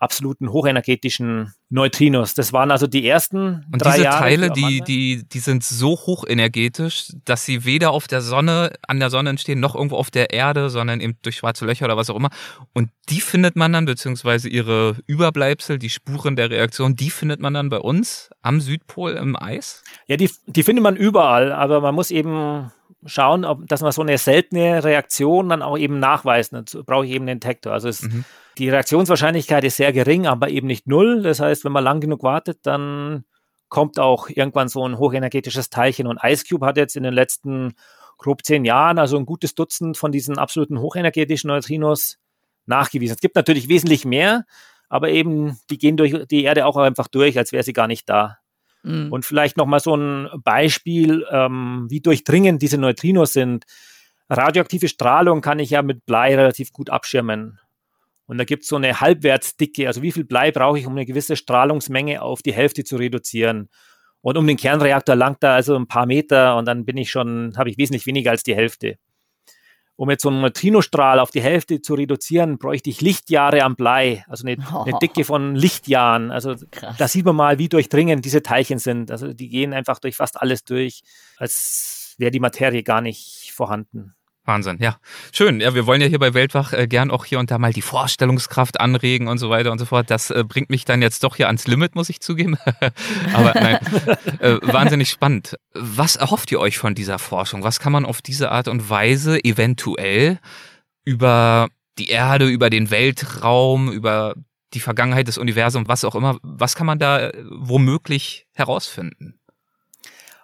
S2: absoluten hochenergetischen Neutrinos. Das waren also die ersten
S1: Und
S2: drei
S1: diese
S2: Jahre
S1: Teile, die, die, die sind so hochenergetisch, dass sie weder auf der Sonne, an der Sonne entstehen, noch irgendwo auf der Erde, sondern eben durch schwarze Löcher oder was auch immer. Und die findet man dann, beziehungsweise ihre Überbleibsel, die Spuren der Reaktion, die findet man dann bei uns am Südpol im Eis?
S2: Ja, die, die findet man überall, aber man muss eben schauen, ob, dass man so eine seltene Reaktion dann auch eben nachweist. Dazu brauche ich eben den Detektor. Also es, mhm. die Reaktionswahrscheinlichkeit ist sehr gering, aber eben nicht null. Das heißt, wenn man lang genug wartet, dann kommt auch irgendwann so ein hochenergetisches Teilchen. Und Ice Cube hat jetzt in den letzten grob zehn Jahren also ein gutes Dutzend von diesen absoluten hochenergetischen Neutrinos nachgewiesen. Es gibt natürlich wesentlich mehr, aber eben die gehen durch die Erde auch einfach durch, als wäre sie gar nicht da. Mhm. Und vielleicht nochmal so ein Beispiel, ähm, wie durchdringend diese Neutrinos sind. Radioaktive Strahlung kann ich ja mit Blei relativ gut abschirmen. Und da gibt es so eine Halbwertsdicke, also wie viel Blei brauche ich, um eine gewisse Strahlungsmenge auf die Hälfte zu reduzieren. Und um den Kernreaktor langt da also ein paar Meter und dann bin ich schon, habe ich wesentlich weniger als die Hälfte um jetzt so einen Neutrinostrahl auf die Hälfte zu reduzieren, bräuchte ich Lichtjahre am Blei, also eine, oh. eine Dicke von Lichtjahren. Also Krass. da sieht man mal, wie durchdringend diese Teilchen sind. Also die gehen einfach durch fast alles durch, als wäre die Materie gar nicht vorhanden.
S1: Wahnsinn, ja. Schön. Ja, wir wollen ja hier bei Weltwach äh, gern auch hier und da mal die Vorstellungskraft anregen und so weiter und so fort. Das äh, bringt mich dann jetzt doch hier ans Limit, muss ich zugeben. Aber nein, äh, wahnsinnig spannend. Was erhofft ihr euch von dieser Forschung? Was kann man auf diese Art und Weise eventuell über die Erde, über den Weltraum, über die Vergangenheit des Universums, was auch immer, was kann man da äh, womöglich herausfinden?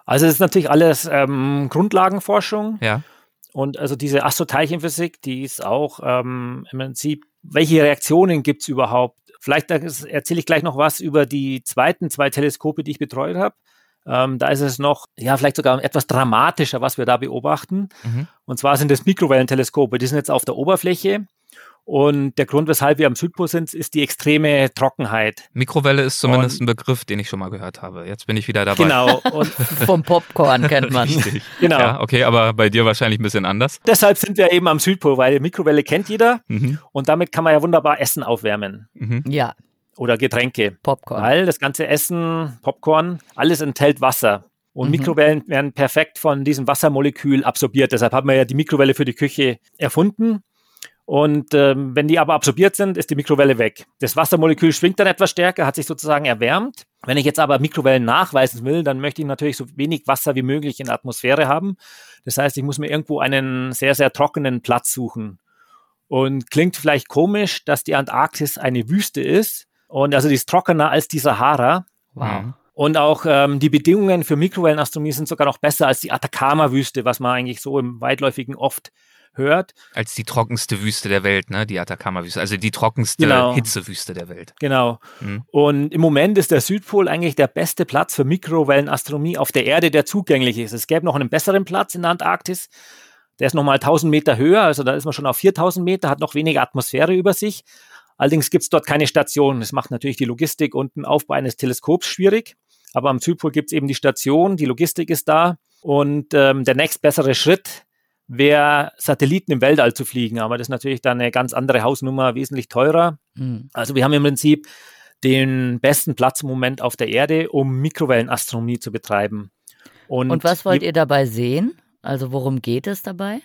S2: Also es ist natürlich alles ähm, Grundlagenforschung.
S1: Ja.
S2: Und also diese Astroteilchenphysik, die ist auch ähm, im Prinzip, welche Reaktionen gibt es überhaupt? Vielleicht erzähle ich gleich noch was über die zweiten zwei Teleskope, die ich betreut habe. Ähm, da ist es noch, ja, vielleicht sogar etwas dramatischer, was wir da beobachten. Mhm. Und zwar sind das Mikrowellenteleskope. Die sind jetzt auf der Oberfläche und der Grund, weshalb wir am Südpol sind, ist die extreme Trockenheit.
S1: Mikrowelle ist zumindest und, ein Begriff, den ich schon mal gehört habe. Jetzt bin ich wieder dabei.
S2: Genau.
S4: Und vom Popcorn kennt man.
S1: Richtig. Genau. Ja, okay, aber bei dir wahrscheinlich ein bisschen anders.
S2: Deshalb sind wir eben am Südpol, weil Mikrowelle kennt jeder mhm. und damit kann man ja wunderbar Essen aufwärmen.
S4: Mhm. Ja.
S2: Oder Getränke.
S4: Popcorn.
S2: Weil das ganze Essen, Popcorn, alles enthält Wasser. Und mhm. Mikrowellen werden perfekt von diesem Wassermolekül absorbiert. Deshalb haben wir ja die Mikrowelle für die Küche erfunden. Und ähm, wenn die aber absorbiert sind, ist die Mikrowelle weg. Das Wassermolekül schwingt dann etwas stärker, hat sich sozusagen erwärmt. Wenn ich jetzt aber Mikrowellen nachweisen will, dann möchte ich natürlich so wenig Wasser wie möglich in der Atmosphäre haben. Das heißt, ich muss mir irgendwo einen sehr, sehr trockenen Platz suchen. Und klingt vielleicht komisch, dass die Antarktis eine Wüste ist. Und also die ist trockener als die Sahara.
S4: Wow.
S2: Und auch ähm, die Bedingungen für Mikrowellenastronomie sind sogar noch besser als die Atacama-Wüste, was man eigentlich so im weitläufigen oft hört.
S1: Als die trockenste Wüste der Welt, ne? Die Atacama-Wüste. Also die trockenste
S2: Genau.
S1: Hitzewüste der Welt.
S2: Genau.
S1: Mhm.
S2: Und im Moment ist der Südpol eigentlich der beste Platz für Mikrowellenastronomie auf der Erde, der zugänglich ist. Es gäbe noch einen besseren Platz in der Antarktis. Der ist nochmal 1000 Meter höher, also da ist man schon auf 4000 Meter, hat noch weniger Atmosphäre über sich. Allerdings gibt es dort keine Station. Das macht natürlich die Logistik und den Aufbau eines Teleskops schwierig. Aber am Südpol gibt es eben die Station, die Logistik ist da. Und ähm, der nächstbessere Schritt wäre, Satelliten im Weltall zu fliegen. Aber das ist natürlich dann eine ganz andere Hausnummer, wesentlich teurer.
S4: Mhm.
S2: Also wir haben im Prinzip den besten Platz im Moment auf der Erde, um Mikrowellenastronomie zu betreiben. Und,
S4: Und was wollt ihr dabei sehen? Also worum geht es dabei?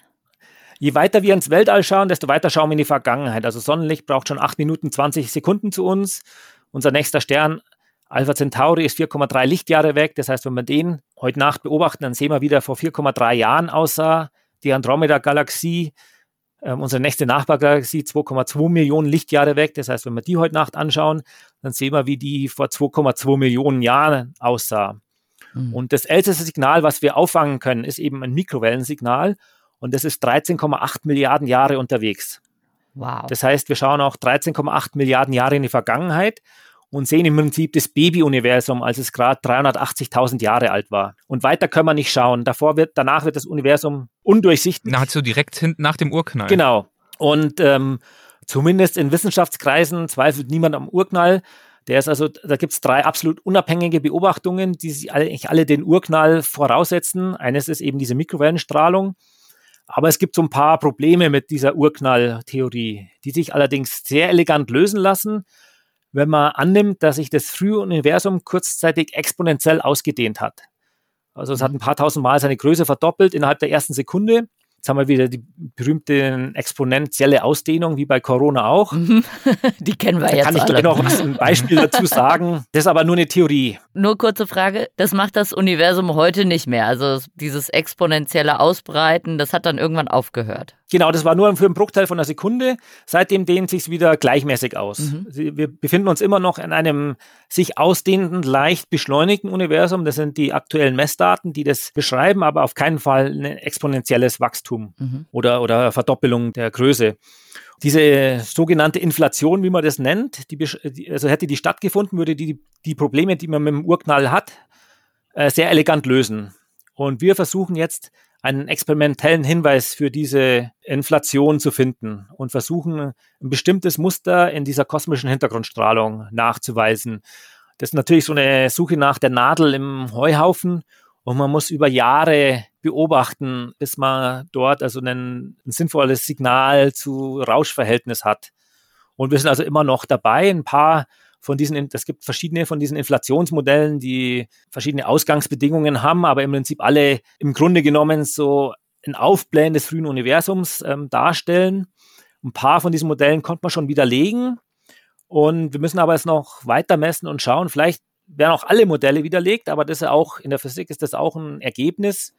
S2: je weiter wir ins Weltall schauen, desto weiter schauen wir in die Vergangenheit. Also Sonnenlicht braucht schon 8 Minuten 20 Sekunden zu uns. Unser nächster Stern, Alpha Centauri, ist 4,3 Lichtjahre weg. Das heißt, wenn wir den heute Nacht beobachten, dann sehen wir, wie der vor 4,3 Jahren aussah. Die Andromeda-Galaxie, ähm, unsere nächste Nachbargalaxie, 2,2 Millionen Lichtjahre weg. Das heißt, wenn wir die heute Nacht anschauen, dann sehen wir, wie die vor 2,2 Millionen Jahren aussah.
S4: Mhm.
S2: Und das älteste Signal, was wir auffangen können, ist eben ein Mikrowellensignal. Und das ist 13,8 Milliarden Jahre unterwegs.
S4: Wow.
S2: Das heißt, wir schauen auch 13,8 Milliarden Jahre in die Vergangenheit und sehen im Prinzip das Baby-Universum, als es gerade 380.000 Jahre alt war. Und weiter können wir nicht schauen. Davor wird, danach wird das Universum undurchsichtig.
S1: Nahezu direkt hinten nach dem Urknall.
S2: Genau. Und ähm, zumindest in Wissenschaftskreisen zweifelt niemand am Urknall. Der ist also, da gibt es drei absolut unabhängige Beobachtungen, die sich eigentlich alle den Urknall voraussetzen. Eines ist eben diese Mikrowellenstrahlung. Aber es gibt so ein paar Probleme mit dieser Urknalltheorie, die sich allerdings sehr elegant lösen lassen, wenn man annimmt, dass sich das frühe Universum kurzzeitig exponentiell ausgedehnt hat. Also es hat ein paar tausend Mal seine Größe verdoppelt innerhalb der ersten Sekunde. Jetzt haben wir wieder die berühmte exponentielle Ausdehnung, wie bei Corona auch.
S4: Mhm. Die kennen wir
S2: Da
S4: jetzt
S2: kann ich
S4: alle.
S2: gleich noch was, ein Beispiel dazu sagen. Das ist aber nur eine Theorie.
S4: Nur kurze Frage, das macht das Universum heute nicht mehr. Also dieses exponentielle Ausbreiten, das hat dann irgendwann aufgehört.
S2: Genau, das war nur für einen Bruchteil von einer Sekunde. Seitdem dehnt sich wieder gleichmäßig aus.
S4: Mhm.
S2: Wir befinden uns immer noch in einem sich ausdehnenden, leicht beschleunigten Universum. Das sind die aktuellen Messdaten, die das beschreiben, aber auf keinen Fall ein exponentielles Wachstum
S4: Mhm.
S2: oder, oder Verdoppelung der Größe. Diese sogenannte Inflation, wie man das nennt, die, also hätte die stattgefunden, würde die die Probleme, die man mit dem Urknall hat, äh, sehr elegant lösen. Und wir versuchen jetzt einen experimentellen Hinweis für diese Inflation zu finden und versuchen ein bestimmtes Muster in dieser kosmischen Hintergrundstrahlung nachzuweisen. Das ist natürlich so eine Suche nach der Nadel im Heuhaufen und man muss über Jahre beobachten, bis man dort also ein, ein sinnvolles Signal zu Rauschverhältnis hat. Und wir sind also immer noch dabei, ein paar von diesen, es gibt verschiedene von diesen Inflationsmodellen, die verschiedene Ausgangsbedingungen haben, aber im Prinzip alle im Grunde genommen so ein Aufblähen des frühen Universums ähm, darstellen. Ein paar von diesen Modellen konnte man schon widerlegen. Und wir müssen aber jetzt noch weiter messen und schauen. Vielleicht werden auch alle Modelle widerlegt, aber das ist ja auch, in der Physik ist das auch ein Ergebnis.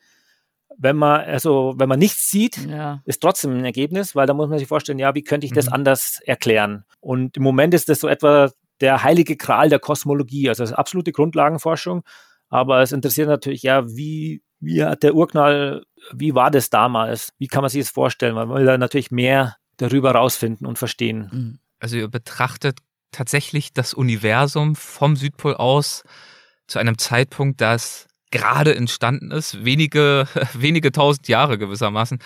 S2: Wenn man, also, wenn man nichts sieht,
S4: Ja.
S2: ist trotzdem ein Ergebnis, weil da muss man sich vorstellen, ja, wie könnte ich das
S1: Mhm.
S2: anders erklären? Und im Moment ist das so etwa der heilige Gral der Kosmologie, also absolute Grundlagenforschung. Aber es interessiert natürlich, ja, wie, wie hat der Urknall, wie war das damals? Wie kann man sich das vorstellen? Man will da natürlich mehr darüber rausfinden und verstehen.
S4: Mhm.
S1: Also ihr betrachtet tatsächlich das Universum vom Südpol aus zu einem Zeitpunkt, das gerade entstanden ist, wenige, wenige tausend Jahre gewissermaßen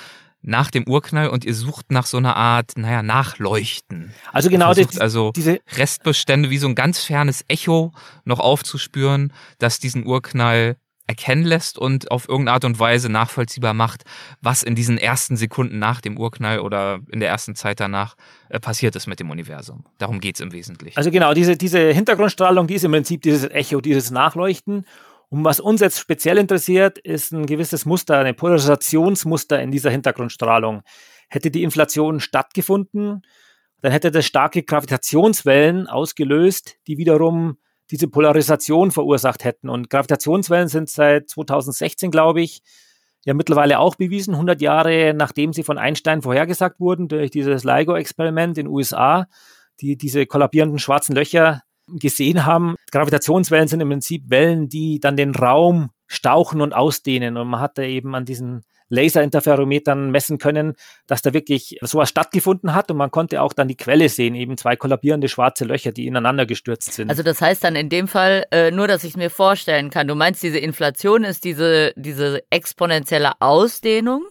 S1: nach dem Urknall und ihr sucht nach so einer Art, naja, Nachleuchten.
S2: Also genau die,
S1: also
S2: diese,
S1: Restbestände wie so ein ganz fernes Echo noch aufzuspüren, das diesen Urknall erkennen lässt und auf irgendeine Art und Weise nachvollziehbar macht, was in diesen ersten Sekunden nach dem Urknall oder in der ersten Zeit danach äh, passiert ist mit dem Universum. Darum geht's im Wesentlichen.
S2: Also genau, diese, diese Hintergrundstrahlung, die ist im Prinzip dieses Echo, dieses Nachleuchten. Und was uns jetzt speziell interessiert, ist ein gewisses Muster, ein Polarisationsmuster in dieser Hintergrundstrahlung. Hätte die Inflation stattgefunden, dann hätte das starke Gravitationswellen ausgelöst, die wiederum diese Polarisation verursacht hätten. Und Gravitationswellen sind seit 2016, glaube ich, ja mittlerweile auch bewiesen, 100 Jahre nachdem sie von Einstein vorhergesagt wurden durch dieses LIGO-Experiment in den USA, die diese kollabierenden schwarzen Löcher gesehen haben, Gravitationswellen sind im Prinzip Wellen, die dann den Raum stauchen und ausdehnen. Und man hat da eben an diesen Laserinterferometern messen können, dass da wirklich sowas stattgefunden hat und man konnte auch dann die Quelle sehen, eben zwei kollabierende schwarze Löcher, die ineinander gestürzt sind.
S4: Also das heißt dann in dem Fall, äh, nur dass ich es mir vorstellen kann, du meinst, diese Inflation ist diese, diese exponentielle Ausdehnung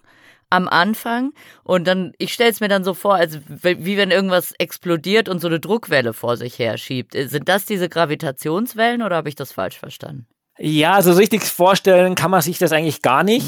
S4: am Anfang und dann, ich stelle es mir dann so vor, als wie wenn irgendwas explodiert und so eine Druckwelle vor sich her schiebt. Sind das diese Gravitationswellen oder habe ich das falsch verstanden?
S2: Ja, also richtig vorstellen kann man sich das eigentlich gar nicht.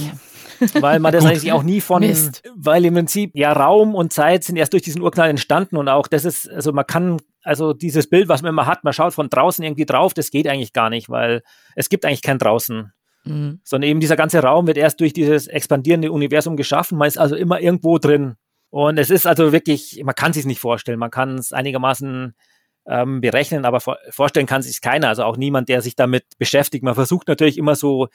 S2: weil man das eigentlich auch nie von, Mist. weil im Prinzip ja Raum und Zeit sind erst durch diesen Urknall entstanden und auch das ist, also man kann, also dieses Bild, was man immer hat, man schaut von draußen irgendwie drauf, das geht eigentlich gar nicht, weil es gibt eigentlich kein draußen. Mhm. Sondern eben dieser ganze Raum wird erst durch dieses expandierende Universum geschaffen. Man ist also immer irgendwo drin. Und es ist also wirklich, man kann sich nicht vorstellen. Man kann es einigermaßen ähm, berechnen, aber vor, vorstellen kann sich keiner. Also auch niemand, der sich damit beschäftigt. Man versucht natürlich immer so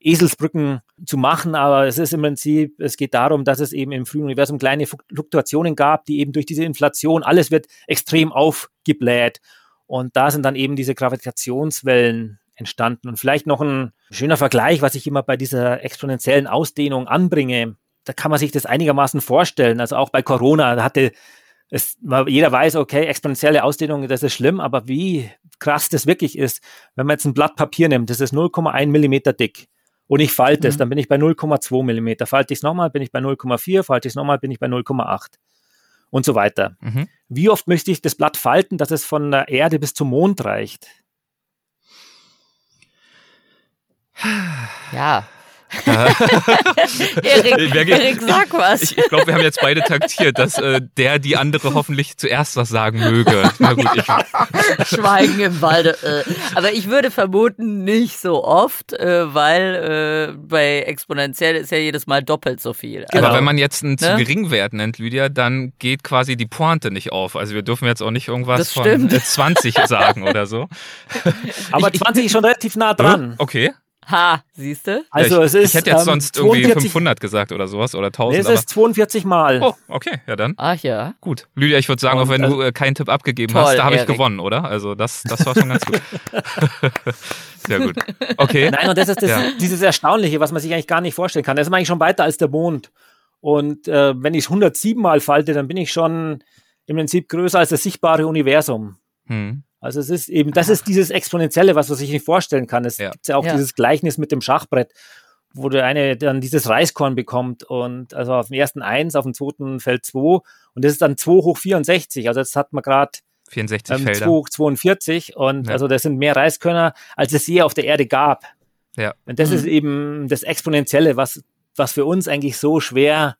S2: Eselsbrücken zu machen, aber es ist im Prinzip, es geht darum, dass es eben im frühen Universum kleine Fluktuationen gab, die eben durch diese Inflation, alles wird extrem aufgebläht. Und da sind dann eben diese Gravitationswellen entstanden. Und vielleicht noch ein schöner Vergleich, was ich immer bei dieser exponentiellen Ausdehnung anbringe. Da kann man sich das einigermaßen vorstellen. Also auch bei Corona, da hatte es, jeder weiß, okay, exponentielle Ausdehnung, das ist schlimm, aber wie krass das wirklich ist, wenn man jetzt ein Blatt Papier nimmt, das ist 0,1 Millimeter dick und ich falte es, mhm. dann bin ich bei 0,2 Millimeter. Falte ich es nochmal, bin ich bei 0,4, falte ich es nochmal, bin ich bei 0,8 und so weiter. Mhm. Wie oft möchte ich das Blatt falten, dass es von der Erde bis zum Mond reicht?
S4: Ja, Erik, Erik, sag was.
S1: Ich, ich glaube, wir haben jetzt beide taktiert, dass äh, der die andere hoffentlich zuerst was sagen möge. Na gut,
S4: ich. Schweigen im Walde. Äh. Aber ich würde vermuten, nicht so oft, äh, weil äh, bei exponentiell ist ja jedes Mal doppelt so viel.
S1: Also, Aber wenn man jetzt einen ne? zu geringen Wert nennt, Lydia, dann geht quasi die Pointe nicht auf. Also wir dürfen jetzt auch nicht irgendwas von 20 sagen oder so.
S2: Aber 20 ist schon relativ nah dran.
S1: Okay.
S4: Ha, siehst du?
S1: Also ja, ich, es ist. Ich hätte jetzt ähm, sonst 42, irgendwie 500 gesagt oder sowas oder 1000. Nee,
S2: es ist 42 Mal.
S1: Oh, okay, ja dann.
S4: Ach ja.
S1: Gut. Lydia, ich würde sagen, Und, auch wenn also, du äh, keinen Tipp abgegeben toll, hast, da habe ich gewonnen, oder? Also das, das war schon ganz gut. Sehr gut. Okay.
S2: Nein, und das ist das, ja. dieses Erstaunliche, was man sich eigentlich gar nicht vorstellen kann. Das ist eigentlich schon weiter als der Mond. Und äh, wenn ich es 107 Mal falte, dann bin ich schon im Prinzip größer als das sichtbare Universum. Hm. Also es ist eben, das ist dieses Exponentielle, was man sich nicht vorstellen kann. Es ja. gibt ja auch ja. dieses Gleichnis mit dem Schachbrett, wo der eine dann dieses Reiskorn bekommt und also auf dem ersten eins, auf dem zweiten fällt zwei und das ist dann 2 hoch 64. Also jetzt hat man gerade
S1: 64 ähm, 2
S2: hoch 42 und ja. also das sind mehr Reiskörner, als es je auf der Erde gab. Ja. Und das mhm. ist eben das Exponentielle, was, was für uns eigentlich so schwer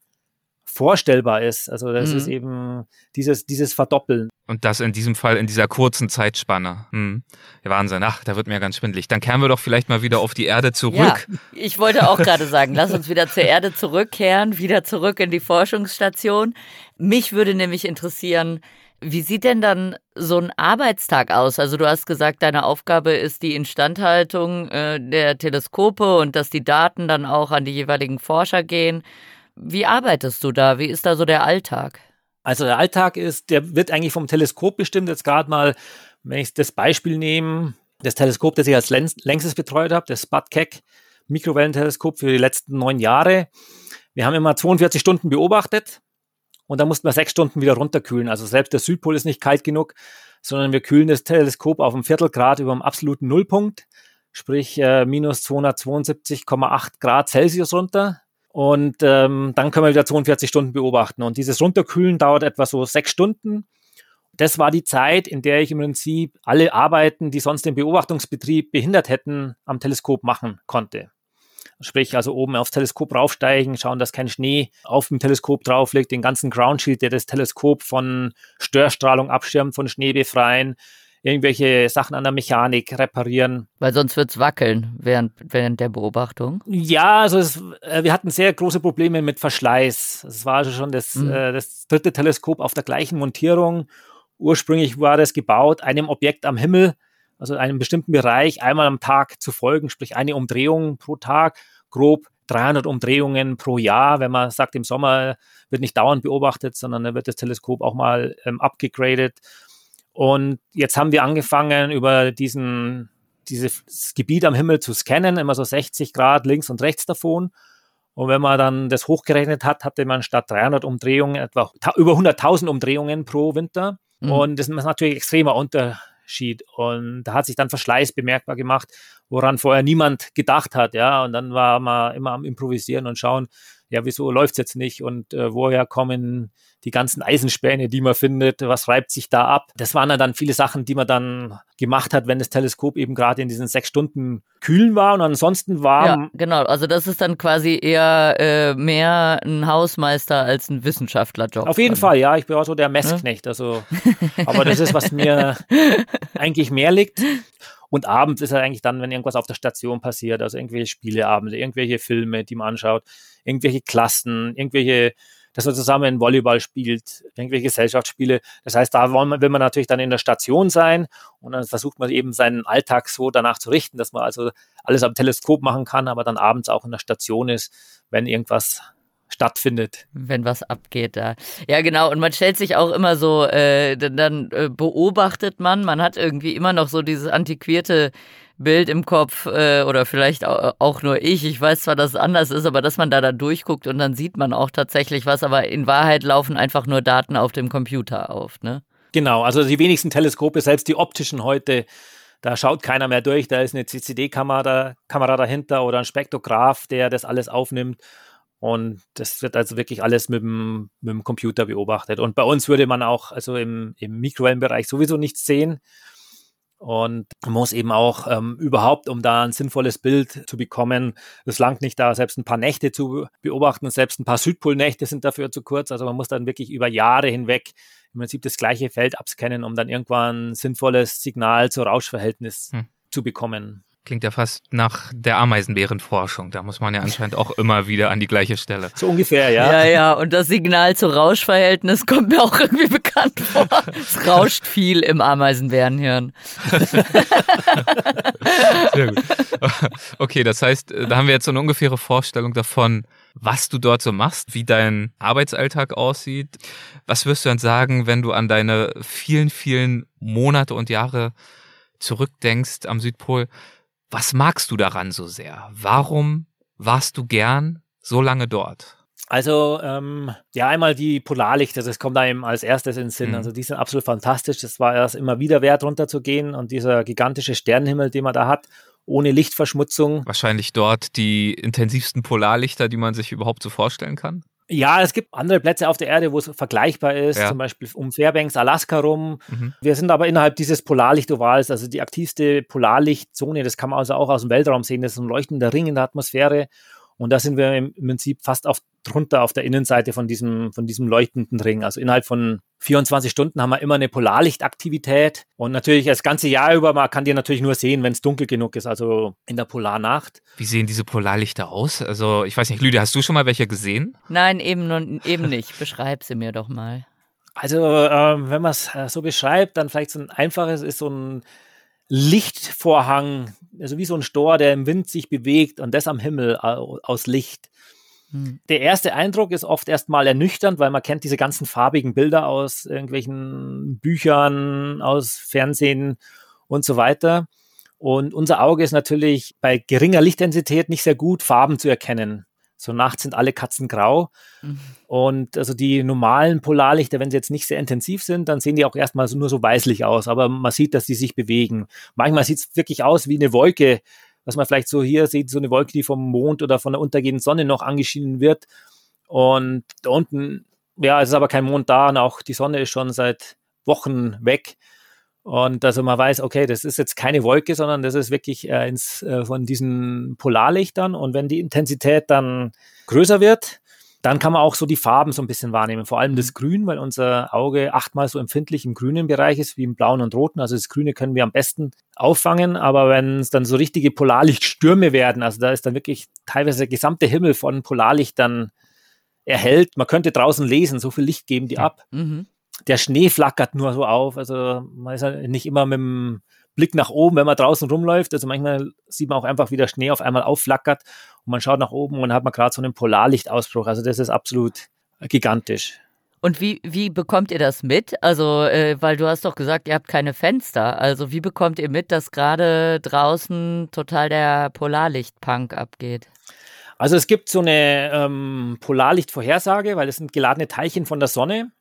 S2: vorstellbar ist. Also das mhm. ist eben dieses, dieses Verdoppeln.
S1: Und das in diesem Fall in dieser kurzen Zeitspanne. Hm. Ja, Wahnsinn. Ach, da wird mir ganz schwindlig. Dann kehren wir doch vielleicht mal wieder auf die Erde zurück. Ja,
S4: ich wollte auch gerade sagen, lass uns wieder zur Erde zurückkehren, wieder zurück in die Forschungsstation. Mich würde nämlich interessieren, wie sieht denn dann so ein Arbeitstag aus? Also du hast gesagt, deine Aufgabe ist die Instandhaltung äh, der Teleskope und dass die Daten dann auch an die jeweiligen Forscher gehen. Wie arbeitest du da? Wie ist da so der Alltag?
S2: Also der Alltag ist, der wird eigentlich vom Teleskop bestimmt. Jetzt gerade mal, wenn ich das Beispiel nehme, das Teleskop, das ich als längstes betreut habe, das Spud Keck Mikrowellenteleskop für die letzten neun Jahre. Wir haben immer 42 Stunden beobachtet und da mussten wir sechs Stunden wieder runterkühlen. Also selbst der Südpol ist nicht kalt genug, sondern wir kühlen das Teleskop auf einem Viertelgrad über dem absoluten Nullpunkt, sprich äh, minus 272,8 Grad Celsius runter. Und ähm, dann können wir wieder 42 Stunden beobachten. Und dieses Runterkühlen dauert etwa so sechs Stunden. Das war die Zeit, in der ich im Prinzip alle Arbeiten, die sonst den Beobachtungsbetrieb behindert hätten, am Teleskop machen konnte. Sprich, also oben aufs Teleskop raufsteigen, schauen, dass kein Schnee auf dem Teleskop drauf liegt, den ganzen Groundshield, der das Teleskop von Störstrahlung abschirmt, von Schnee befreien, irgendwelche Sachen an der Mechanik reparieren.
S4: Weil sonst wird es wackeln während, während der Beobachtung.
S2: Ja, also es, äh, wir hatten sehr große Probleme mit Verschleiß. Es war also schon das, mhm. äh, das dritte Teleskop auf der gleichen Montierung. Ursprünglich war das gebaut, einem Objekt am Himmel, also einem bestimmten Bereich, einmal am Tag zu folgen, sprich eine Umdrehung pro Tag, grob 300 Umdrehungen pro Jahr. Wenn man sagt, im Sommer wird nicht dauernd beobachtet, sondern da wird das Teleskop auch mal ähm, abgegradet Und jetzt haben wir angefangen, über diesen, dieses Gebiet am Himmel zu scannen, immer so 60 Grad links und rechts davon. Und wenn man dann das hochgerechnet hat, hatte man statt 300 Umdrehungen etwa über 100.000 Umdrehungen pro Winter. Mhm. Und das ist natürlich ein extremer Unterschied. Und da hat sich dann Verschleiß bemerkbar gemacht, woran vorher niemand gedacht hat. Ja, und dann war man immer am Improvisieren und schauen, ja, wieso läuft es jetzt nicht und äh, woher kommen die ganzen Eisenspäne, die man findet, was reibt sich da ab. Das waren dann viele Sachen, die man dann gemacht hat, wenn das Teleskop eben gerade in diesen sechs Stunden kühlen war und ansonsten warm.
S4: Ja, genau. Also das ist dann quasi eher äh, mehr ein Hausmeister als ein Wissenschaftlerjob.
S2: Auf jeden Fall, ja. Ich bin auch so der Messknecht. Also, aber das ist, was mir eigentlich mehr liegt. Und abends ist er eigentlich dann, wenn irgendwas auf der Station passiert, also irgendwelche Spieleabende, irgendwelche Filme, die man anschaut, irgendwelche Klassen, irgendwelche dass man zusammen Volleyball spielt, irgendwelche Gesellschaftsspiele. Das heißt, da will man, will man natürlich dann in der Station sein und dann versucht man eben seinen Alltag so danach zu richten, dass man also alles am Teleskop machen kann, aber dann abends auch in der Station ist, wenn irgendwas stattfindet.
S4: Wenn was abgeht da. Ja, genau. Und man stellt sich auch immer so, äh, dann, dann äh, beobachtet man, man hat irgendwie immer noch so dieses antiquierte Bild im Kopf äh, oder vielleicht auch nur ich. Ich weiß zwar, dass es anders ist, aber dass man da dann durchguckt und dann sieht man auch tatsächlich was, aber in Wahrheit laufen einfach nur Daten auf dem Computer auf, ne?
S2: Genau, also die wenigsten Teleskope, selbst die optischen heute, da schaut keiner mehr durch, da ist eine CCD-Kamera Kamera dahinter oder ein Spektrograph, der das alles aufnimmt. Und das wird also wirklich alles mit dem, mit dem Computer beobachtet. Und bei uns würde man auch also im, im Mikrowellenbereich sowieso nichts sehen. Und man muss eben auch ähm, überhaupt, um da ein sinnvolles Bild zu bekommen, es langt nicht da, selbst ein paar Nächte zu beobachten. Selbst ein paar Südpolnächte sind dafür zu kurz. Also man muss dann wirklich über Jahre hinweg im Prinzip das gleiche Feld abscannen, um dann irgendwann ein sinnvolles Signal zu Rauschverhältnis hm. zu bekommen.
S1: Klingt ja fast nach der Ameisenbärenforschung. Da muss man ja anscheinend auch immer wieder an die gleiche Stelle.
S2: So ungefähr, ja.
S4: Ja, ja. Und das Signal zu Rauschverhältnis kommt mir auch irgendwie bekannt vor. Es rauscht viel im Ameisenbärenhirn.
S1: Sehr gut. Okay, das heißt, da haben wir jetzt so eine ungefähre Vorstellung davon, was du dort so machst, wie dein Arbeitsalltag aussieht. Was wirst du dann sagen, wenn du an deine vielen, vielen Monate und Jahre zurückdenkst am Südpol? Was magst du daran so sehr? Warum warst du gern so lange dort?
S2: Also, ähm, ja, einmal die Polarlichter, das kommt einem als erstes in den Sinn. Mhm. Also, die sind absolut fantastisch. Das war erst immer wieder wert, runterzugehen. Und dieser gigantische Sternenhimmel, den man da hat, ohne Lichtverschmutzung.
S1: Wahrscheinlich dort die intensivsten Polarlichter, die man sich überhaupt so vorstellen kann.
S2: Ja, es gibt andere Plätze auf der Erde, wo es vergleichbar ist, ja. zum Beispiel um Fairbanks, Alaska rum. Mhm. Wir sind aber innerhalb dieses Polarlichtovals, also die aktivste Polarlichtzone, das kann man also auch aus dem Weltraum sehen, das ist ein leuchtender Ring in der Atmosphäre. Und da sind wir im Prinzip fast auf, drunter auf der Innenseite von diesem, von diesem leuchtenden Ring. Also innerhalb von 24 Stunden haben wir immer eine Polarlichtaktivität. Und natürlich das ganze Jahr über, man kann die natürlich nur sehen, wenn es dunkel genug ist, also in der Polarnacht.
S1: Wie sehen diese Polarlichter aus? Also ich weiß nicht, Lydia, hast du schon mal welche gesehen?
S4: Nein, eben, eben nicht. Beschreib sie mir doch mal.
S2: Also äh, wenn man es äh, so beschreibt, dann vielleicht so ein einfaches ist so ein Lichtvorhang, also wie so ein Stor, der im Wind sich bewegt und das am Himmel aus Licht. Hm. Der erste Eindruck ist oft erstmal ernüchternd, weil man kennt diese ganzen farbigen Bilder aus irgendwelchen Büchern, aus Fernsehen und so weiter. Und unser Auge ist natürlich bei geringer Lichtintensität nicht sehr gut, Farben zu erkennen. So nachts sind alle Katzen grau. Mhm. Und also die normalen Polarlichter, wenn sie jetzt nicht sehr intensiv sind, dann sehen die auch erstmal so, nur so weißlich aus. Aber man sieht, dass die sich bewegen. Manchmal sieht es wirklich aus wie eine Wolke, was man vielleicht so hier sieht, so eine Wolke, die vom Mond oder von der untergehenden Sonne noch angeschienen wird. Und da unten, ja, es ist aber kein Mond da und auch die Sonne ist schon seit Wochen weg. Und also man weiß, okay, das ist jetzt keine Wolke, sondern das ist wirklich äh, ins, äh, von diesen Polarlichtern. Und wenn die Intensität dann größer wird, dann kann man auch so die Farben so ein bisschen wahrnehmen. Vor allem das mhm. Grün, weil unser Auge achtmal so empfindlich im grünen Bereich ist wie im blauen und roten. Also das Grüne können wir am besten auffangen. Aber wenn es dann so richtige Polarlichtstürme werden, also da ist dann wirklich teilweise der gesamte Himmel von Polarlichtern erhellt. Man könnte draußen lesen, so viel Licht geben die ab. Mhm der Schnee flackert nur so auf. Also man ist ja nicht immer mit dem Blick nach oben, wenn man draußen rumläuft. Also manchmal sieht man auch einfach, wie der Schnee auf einmal aufflackert und man schaut nach oben und hat man gerade so einen Polarlichtausbruch. Also das ist absolut gigantisch.
S4: Und wie, wie bekommt ihr das mit? Also, äh, weil du hast doch gesagt, ihr habt keine Fenster. Also, wie bekommt ihr mit, dass gerade draußen total der Polarlichtpunk abgeht?
S2: Also es gibt so eine ähm, Polarlichtvorhersage, weil es sind geladene Teilchen von der Sonne.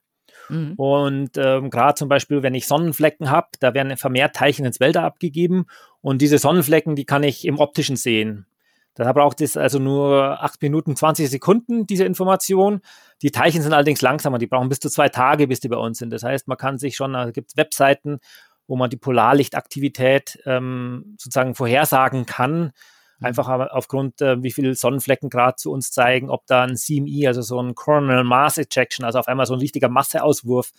S2: Mhm. Und ähm, gerade zum Beispiel, wenn ich Sonnenflecken habe, da werden vermehrt Teilchen ins Weltall abgegeben. Und diese Sonnenflecken, die kann ich im optischen sehen. Da braucht es also nur 8 Minuten 20 Sekunden, diese Information. Die Teilchen sind allerdings langsamer, die brauchen bis zu zwei Tage, bis die bei uns sind. Das heißt, man kann sich schon, also gibt es Webseiten, wo man die Polarlichtaktivität ähm, sozusagen vorhersagen kann. Mhm. Einfach aufgrund, äh, wie viel Sonnenflecken gerade zu uns zeigen, ob da ein CME, also so ein Coronal Mass Ejection, also auf einmal so ein richtiger Masseauswurf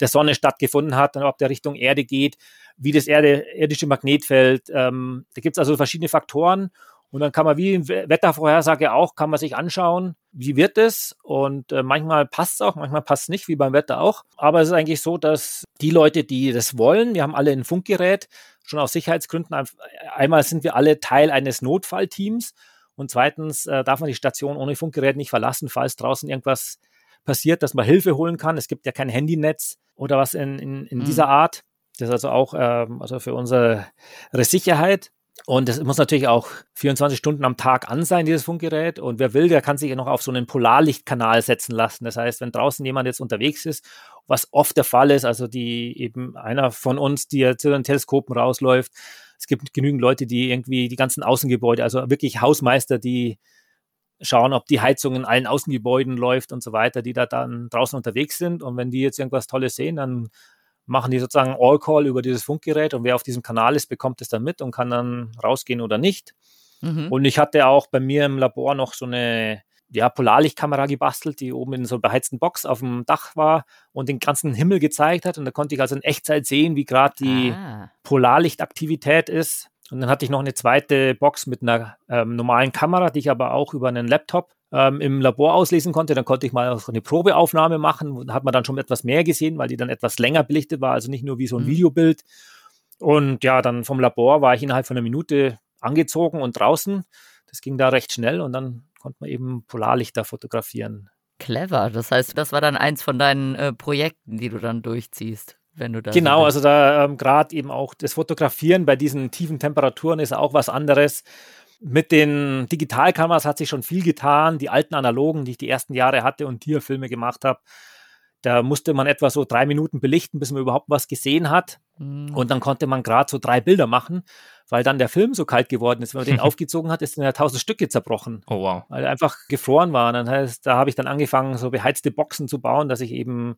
S2: der Sonne stattgefunden hat, und ob der Richtung Erde geht, wie das Erde, irdische Magnetfeld. Ähm, da gibt es also verschiedene Faktoren und dann kann man wie in Wettervorhersage auch, kann man sich anschauen, wie wird es. Und äh, manchmal passt es auch, manchmal passt es nicht, wie beim Wetter auch. Aber es ist eigentlich so, dass die Leute, die das wollen, wir haben alle ein Funkgerät, schon aus Sicherheitsgründen. Einmal sind wir alle Teil eines Notfallteams. Und zweitens äh, darf man die Station ohne Funkgerät nicht verlassen, falls draußen irgendwas passiert, dass man Hilfe holen kann. Es gibt ja kein Handynetz oder was in, in, in mhm. dieser Art. Das ist also auch ähm, also für unsere Sicherheit. Und das muss natürlich auch 24 Stunden am Tag an sein, dieses Funkgerät. Und wer will, der kann sich ja noch auf so einen Polarlichtkanal setzen lassen. Das heißt, wenn draußen jemand jetzt unterwegs ist, was oft der Fall ist, also die eben einer von uns, die zu den Teleskopen rausläuft, es gibt genügend Leute, die irgendwie die ganzen Außengebäude, also wirklich Hausmeister, die schauen, ob die Heizung in allen Außengebäuden läuft und so weiter, die da dann draußen unterwegs sind. Und wenn die jetzt irgendwas Tolles sehen, dann machen die sozusagen All-Call über dieses Funkgerät und wer auf diesem Kanal ist, bekommt es dann mit und kann dann rausgehen oder nicht. Mhm. Und ich hatte auch bei mir im Labor noch so eine ja, Polarlichtkamera gebastelt, die oben in so einer beheizten Box auf dem Dach war und den ganzen Himmel gezeigt hat. Und da konnte ich also in Echtzeit sehen, wie gerade die ah. Polarlichtaktivität ist. Und dann hatte ich noch eine zweite Box mit einer ähm, normalen Kamera, die ich aber auch über einen Laptop ähm, im Labor auslesen konnte. Dann konnte ich mal auch eine Probeaufnahme machen. Da hat man dann schon etwas mehr gesehen, weil die dann etwas länger belichtet war, also nicht nur wie so ein mhm. Videobild. Und ja, dann vom Labor war ich innerhalb von einer Minute angezogen und draußen. Das ging da recht schnell und dann konnte man eben Polarlichter fotografieren.
S4: Clever. Das heißt, das war dann eins von deinen äh, Projekten, die du dann durchziehst. Wenn du da
S2: genau, so also da ähm, gerade eben auch das Fotografieren bei diesen tiefen Temperaturen ist auch was anderes. Mit den Digitalkameras hat sich schon viel getan. Die alten analogen, die ich die ersten Jahre hatte und Tierfilme gemacht habe, da musste man etwa so drei Minuten belichten, bis man überhaupt was gesehen hat. Mhm. Und dann konnte man gerade so drei Bilder machen, weil dann der Film so kalt geworden ist. Wenn man den aufgezogen hat, ist dann ja tausend Stücke zerbrochen.
S1: Oh wow.
S2: Weil er einfach gefroren war. Und dann heißt, da habe ich dann angefangen, so beheizte Boxen zu bauen, dass ich eben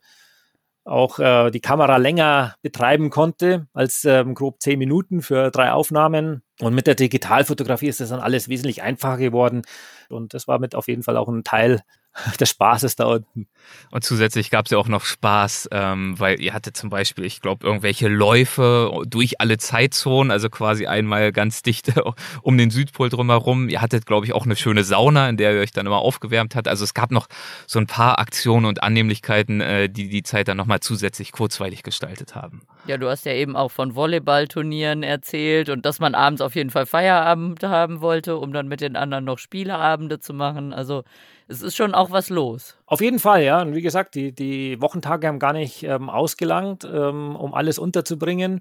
S2: auch äh, die Kamera länger betreiben konnte als ähm, grob zehn Minuten für drei Aufnahmen. Und mit der Digitalfotografie ist das dann alles wesentlich einfacher geworden. Und das war mit auf jeden Fall auch ein Teil des Spaßes da unten.
S1: Und zusätzlich gab es ja auch noch Spaß, ähm, weil ihr hattet zum Beispiel, ich glaube, irgendwelche Läufe durch alle Zeitzonen, also quasi einmal ganz dicht um den Südpol drumherum. Ihr hattet, glaube ich, auch eine schöne Sauna, in der ihr euch dann immer aufgewärmt habt. Also es gab noch so ein paar Aktionen und Annehmlichkeiten, äh, die die Zeit dann nochmal zusätzlich kurzweilig gestaltet haben.
S4: Ja, du hast ja eben auch von Volleyballturnieren erzählt und dass man abends auf jeden Fall Feierabend haben wollte, um dann mit den anderen noch Spieleabende zu machen. Also es ist schon auch was los.
S2: Auf jeden Fall, ja. Und wie gesagt, die, die Wochentage haben gar nicht ähm, ausgelangt, ähm, um alles unterzubringen.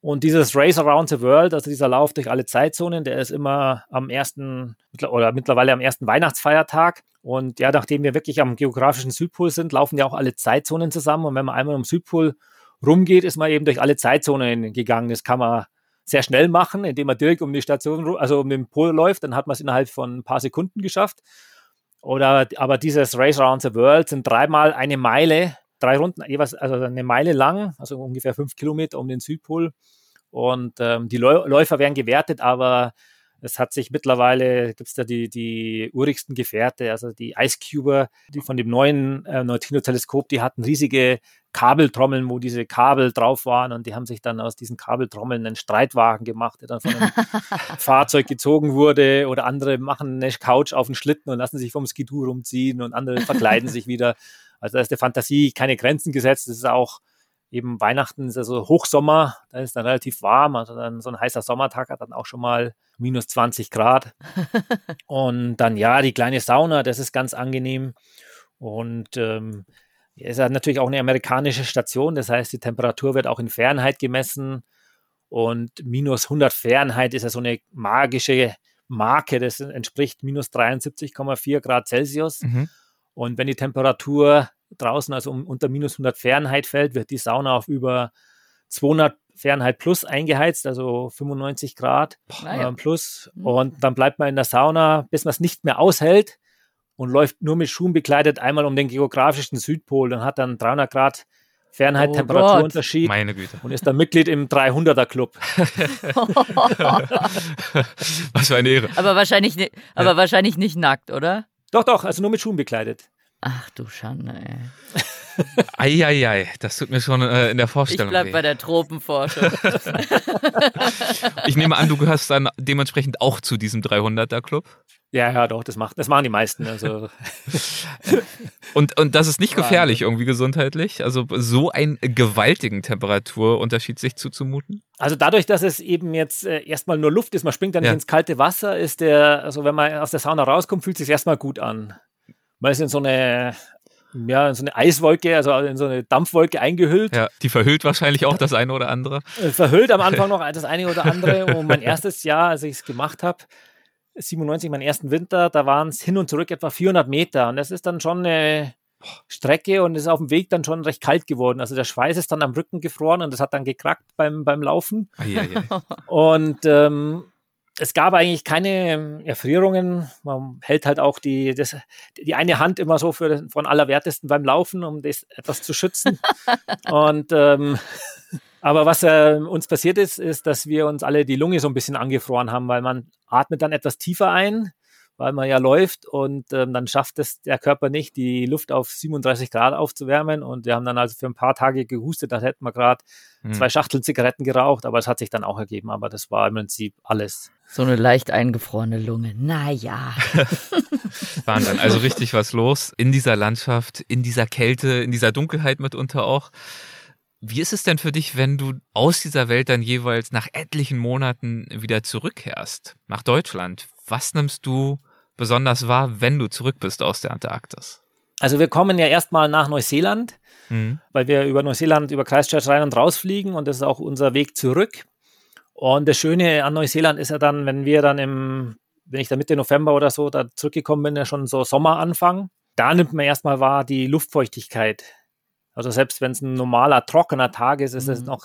S2: Und dieses Race Around the World, also dieser Lauf durch alle Zeitzonen, der ist immer am ersten oder mittlerweile am ersten Weihnachtsfeiertag. Und ja, nachdem wir wirklich am geografischen Südpol sind, laufen ja auch alle Zeitzonen zusammen. Und wenn man einmal am Südpol rumgeht, ist man eben durch alle Zeitzonen gegangen. Das kann man sehr schnell machen, indem man direkt um die Station, also um den Pol läuft, dann hat man es innerhalb von ein paar Sekunden geschafft. Oder aber dieses Race Around the World sind dreimal eine Meile, drei Runden, jeweils also eine Meile lang, also ungefähr fünf Kilometer um den Südpol. Und ähm, die Läufer werden gewertet, aber es hat sich mittlerweile, gibt es da die, die urigsten Gefährte, also die Ice Cuber, die von dem neuen äh, Neutrino-Teleskop, die hatten riesige Kabeltrommeln, wo diese Kabel drauf waren und die haben sich dann aus diesen Kabeltrommeln einen Streitwagen gemacht, der dann von einem Fahrzeug gezogen wurde oder andere machen eine Couch auf den Schlitten und lassen sich vom Skidoo rumziehen und andere verkleiden sich wieder. Also da ist der Fantasie keine Grenzen gesetzt. Das ist auch eben Weihnachten ist also Hochsommer, da ist dann relativ warm, also dann so ein heißer Sommertag hat dann auch schon mal minus 20 Grad. und dann ja, die kleine Sauna, das ist ganz angenehm. Und ähm, Es ist natürlich auch eine amerikanische Station, das heißt, die Temperatur wird auch in Fahrenheit gemessen und minus 100 Fahrenheit ist ja so eine magische Marke, das entspricht minus 73,4 Grad Celsius. Mhm. Und wenn die Temperatur draußen also unter minus 100 Fahrenheit fällt, wird die Sauna auf über 200 Fahrenheit plus eingeheizt, also 95 Grad äh, plus. Mhm. Und dann bleibt man in der Sauna, bis man es nicht mehr aushält und läuft nur mit Schuhen bekleidet einmal um den geografischen Südpol und hat dann 300 Grad Fahrenheit oh Temperaturunterschied
S1: Meine Güte.
S2: und ist dann Mitglied im 300er Club.
S1: Was für eine Ehre.
S4: Aber wahrscheinlich, aber ja. wahrscheinlich nicht nackt, oder?
S2: Doch, doch, also nur mit Schuhen bekleidet.
S4: Ach du Schande, ey.
S1: Eieiei, das tut mir schon äh, in der Vorstellung.
S4: Ich bleib
S1: weh.
S4: bei der Tropenforschung.
S1: ich nehme an, du gehörst dann dementsprechend auch zu diesem 300er Club.
S2: Ja, ja, doch, das, macht, das machen die meisten. Also.
S1: und, und das ist nicht gefährlich irgendwie gesundheitlich? Also so einen gewaltigen Temperaturunterschied sich zuzumuten?
S2: Also dadurch, dass es eben jetzt äh, erstmal nur Luft ist, man springt dann nicht ja. ins kalte Wasser, ist der, also wenn man aus der Sauna rauskommt, fühlt es sich erstmal gut an. Man ist in so eine ja, in so eine Eiswolke, also in so eine Dampfwolke eingehüllt.
S1: Ja, die verhüllt wahrscheinlich auch das eine oder andere.
S2: Äh, verhüllt am Anfang noch das eine oder andere. Und mein erstes Jahr, als ich es gemacht habe, 97, meinen ersten Winter, da waren es hin und zurück etwa 400 Meter. Und das ist dann schon eine Strecke und es ist auf dem Weg dann schon recht kalt geworden. Also der Schweiß ist dann am Rücken gefroren und das hat dann gekrackt beim, beim Laufen.
S1: Ah, ja, ja.
S2: Und ähm, es gab eigentlich keine Erfrierungen. Man hält halt auch die, das, die eine Hand immer so für von Allerwertesten beim Laufen, um das etwas zu schützen. und ähm, aber was äh, uns passiert ist, ist, dass wir uns alle die Lunge so ein bisschen angefroren haben, weil man atmet dann etwas tiefer ein, weil man ja läuft und ähm, dann schafft es der Körper nicht, die Luft auf 37 Grad aufzuwärmen. Und wir haben dann also für ein paar Tage gehustet, da hätten wir gerade hm. zwei Schachteln Zigaretten geraucht, aber es hat sich dann auch ergeben. Aber das war im Prinzip alles.
S4: So eine leicht eingefrorene Lunge. Naja.
S1: Waren dann also richtig was los in dieser Landschaft, in dieser Kälte, in dieser Dunkelheit mitunter auch. Wie ist es denn für dich, wenn du aus dieser Welt dann jeweils nach etlichen Monaten wieder zurückkehrst nach Deutschland? Was nimmst du besonders wahr, wenn du zurück bist aus der Antarktis?
S2: Also wir kommen ja erstmal nach Neuseeland, mhm. weil wir über Neuseeland, über Christchurch rein und raus fliegen und das ist auch unser Weg zurück. Und das Schöne an Neuseeland ist ja dann, wenn wir dann im, wenn ich da Mitte November oder so da zurückgekommen bin, ja schon so Sommeranfang, da nimmt man erstmal wahr die Luftfeuchtigkeit. Also selbst wenn es ein normaler, trockener Tag ist, ist es mhm. noch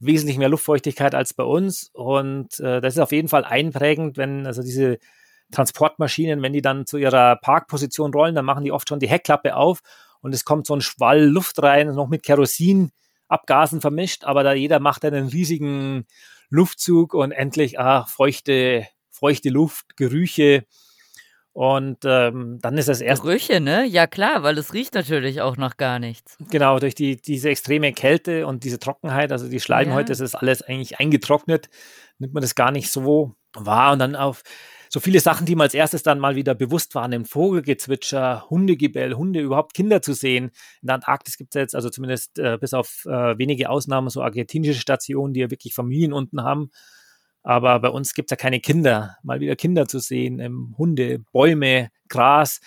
S2: wesentlich mehr Luftfeuchtigkeit als bei uns. Und äh, das ist auf jeden Fall einprägend, wenn also diese Transportmaschinen, wenn die dann zu ihrer Parkposition rollen, dann machen die oft schon die Heckklappe auf und es kommt so ein Schwall Luft rein, noch mit Kerosinabgasen vermischt, aber da jeder macht einen riesigen Luftzug und endlich ah, feuchte, feuchte Luft, Gerüche. Und ähm, dann ist das erst.
S4: Gerüche, ne? Ja, klar, weil es riecht natürlich auch noch gar nichts.
S2: Genau, durch die, diese extreme Kälte und diese Trockenheit, also die Schleimhäute, ja. das ist alles eigentlich eingetrocknet, nimmt man das gar nicht so wahr. Und dann auf so viele Sachen, die mir als erstes dann mal wieder bewusst waren, im Vogelgezwitscher, Hundegebell, Hunde, überhaupt Kinder zu sehen. In der Antarktis gibt es jetzt, also zumindest äh, bis auf äh, wenige Ausnahmen, so argentinische Stationen, die ja wirklich Familien unten haben. Aber bei uns gibt es ja keine Kinder. Mal wieder Kinder zu sehen, ähm, Hunde, Bäume, Gras.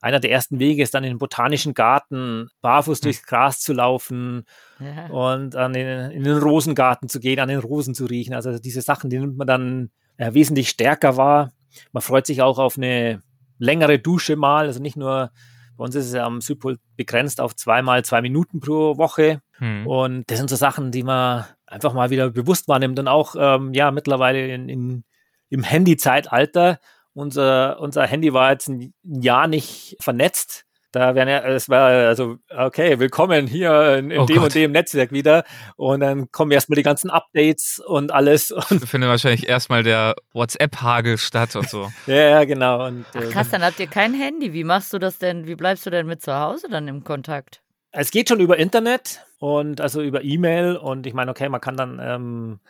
S2: Einer der ersten Wege ist dann in den botanischen Garten, barfuß hm. durchs Gras zu laufen ja. und an den, in den Rosengarten zu gehen, an den Rosen zu riechen. Also diese Sachen, die nimmt man dann äh, wesentlich stärker wahr. Man freut sich auch auf eine längere Dusche mal, also nicht nur bei uns ist es am Südpol begrenzt auf zweimal zwei Minuten pro Woche. Hm. Und das sind so Sachen, die man einfach mal wieder bewusst wahrnimmt. Und auch, ähm, ja, mittlerweile in, in, im Handy-Zeitalter. Unser, unser Handy war jetzt ein Jahr nicht vernetzt. Da wären ja, es war also, okay, willkommen hier in, in oh dem Gott. und dem Netzwerk wieder. Und dann kommen erstmal die ganzen Updates und alles. Und
S1: findet wahrscheinlich erstmal der WhatsApp-Hagel statt und so.
S2: ja, ja, genau. Und,
S4: Ach, äh, krass, dann habt ihr kein Handy. Wie machst du das denn? Wie bleibst du denn mit zu Hause dann im Kontakt?
S2: Es geht schon über Internet und also über E-Mail. Und ich meine, okay, man kann dann, ähm,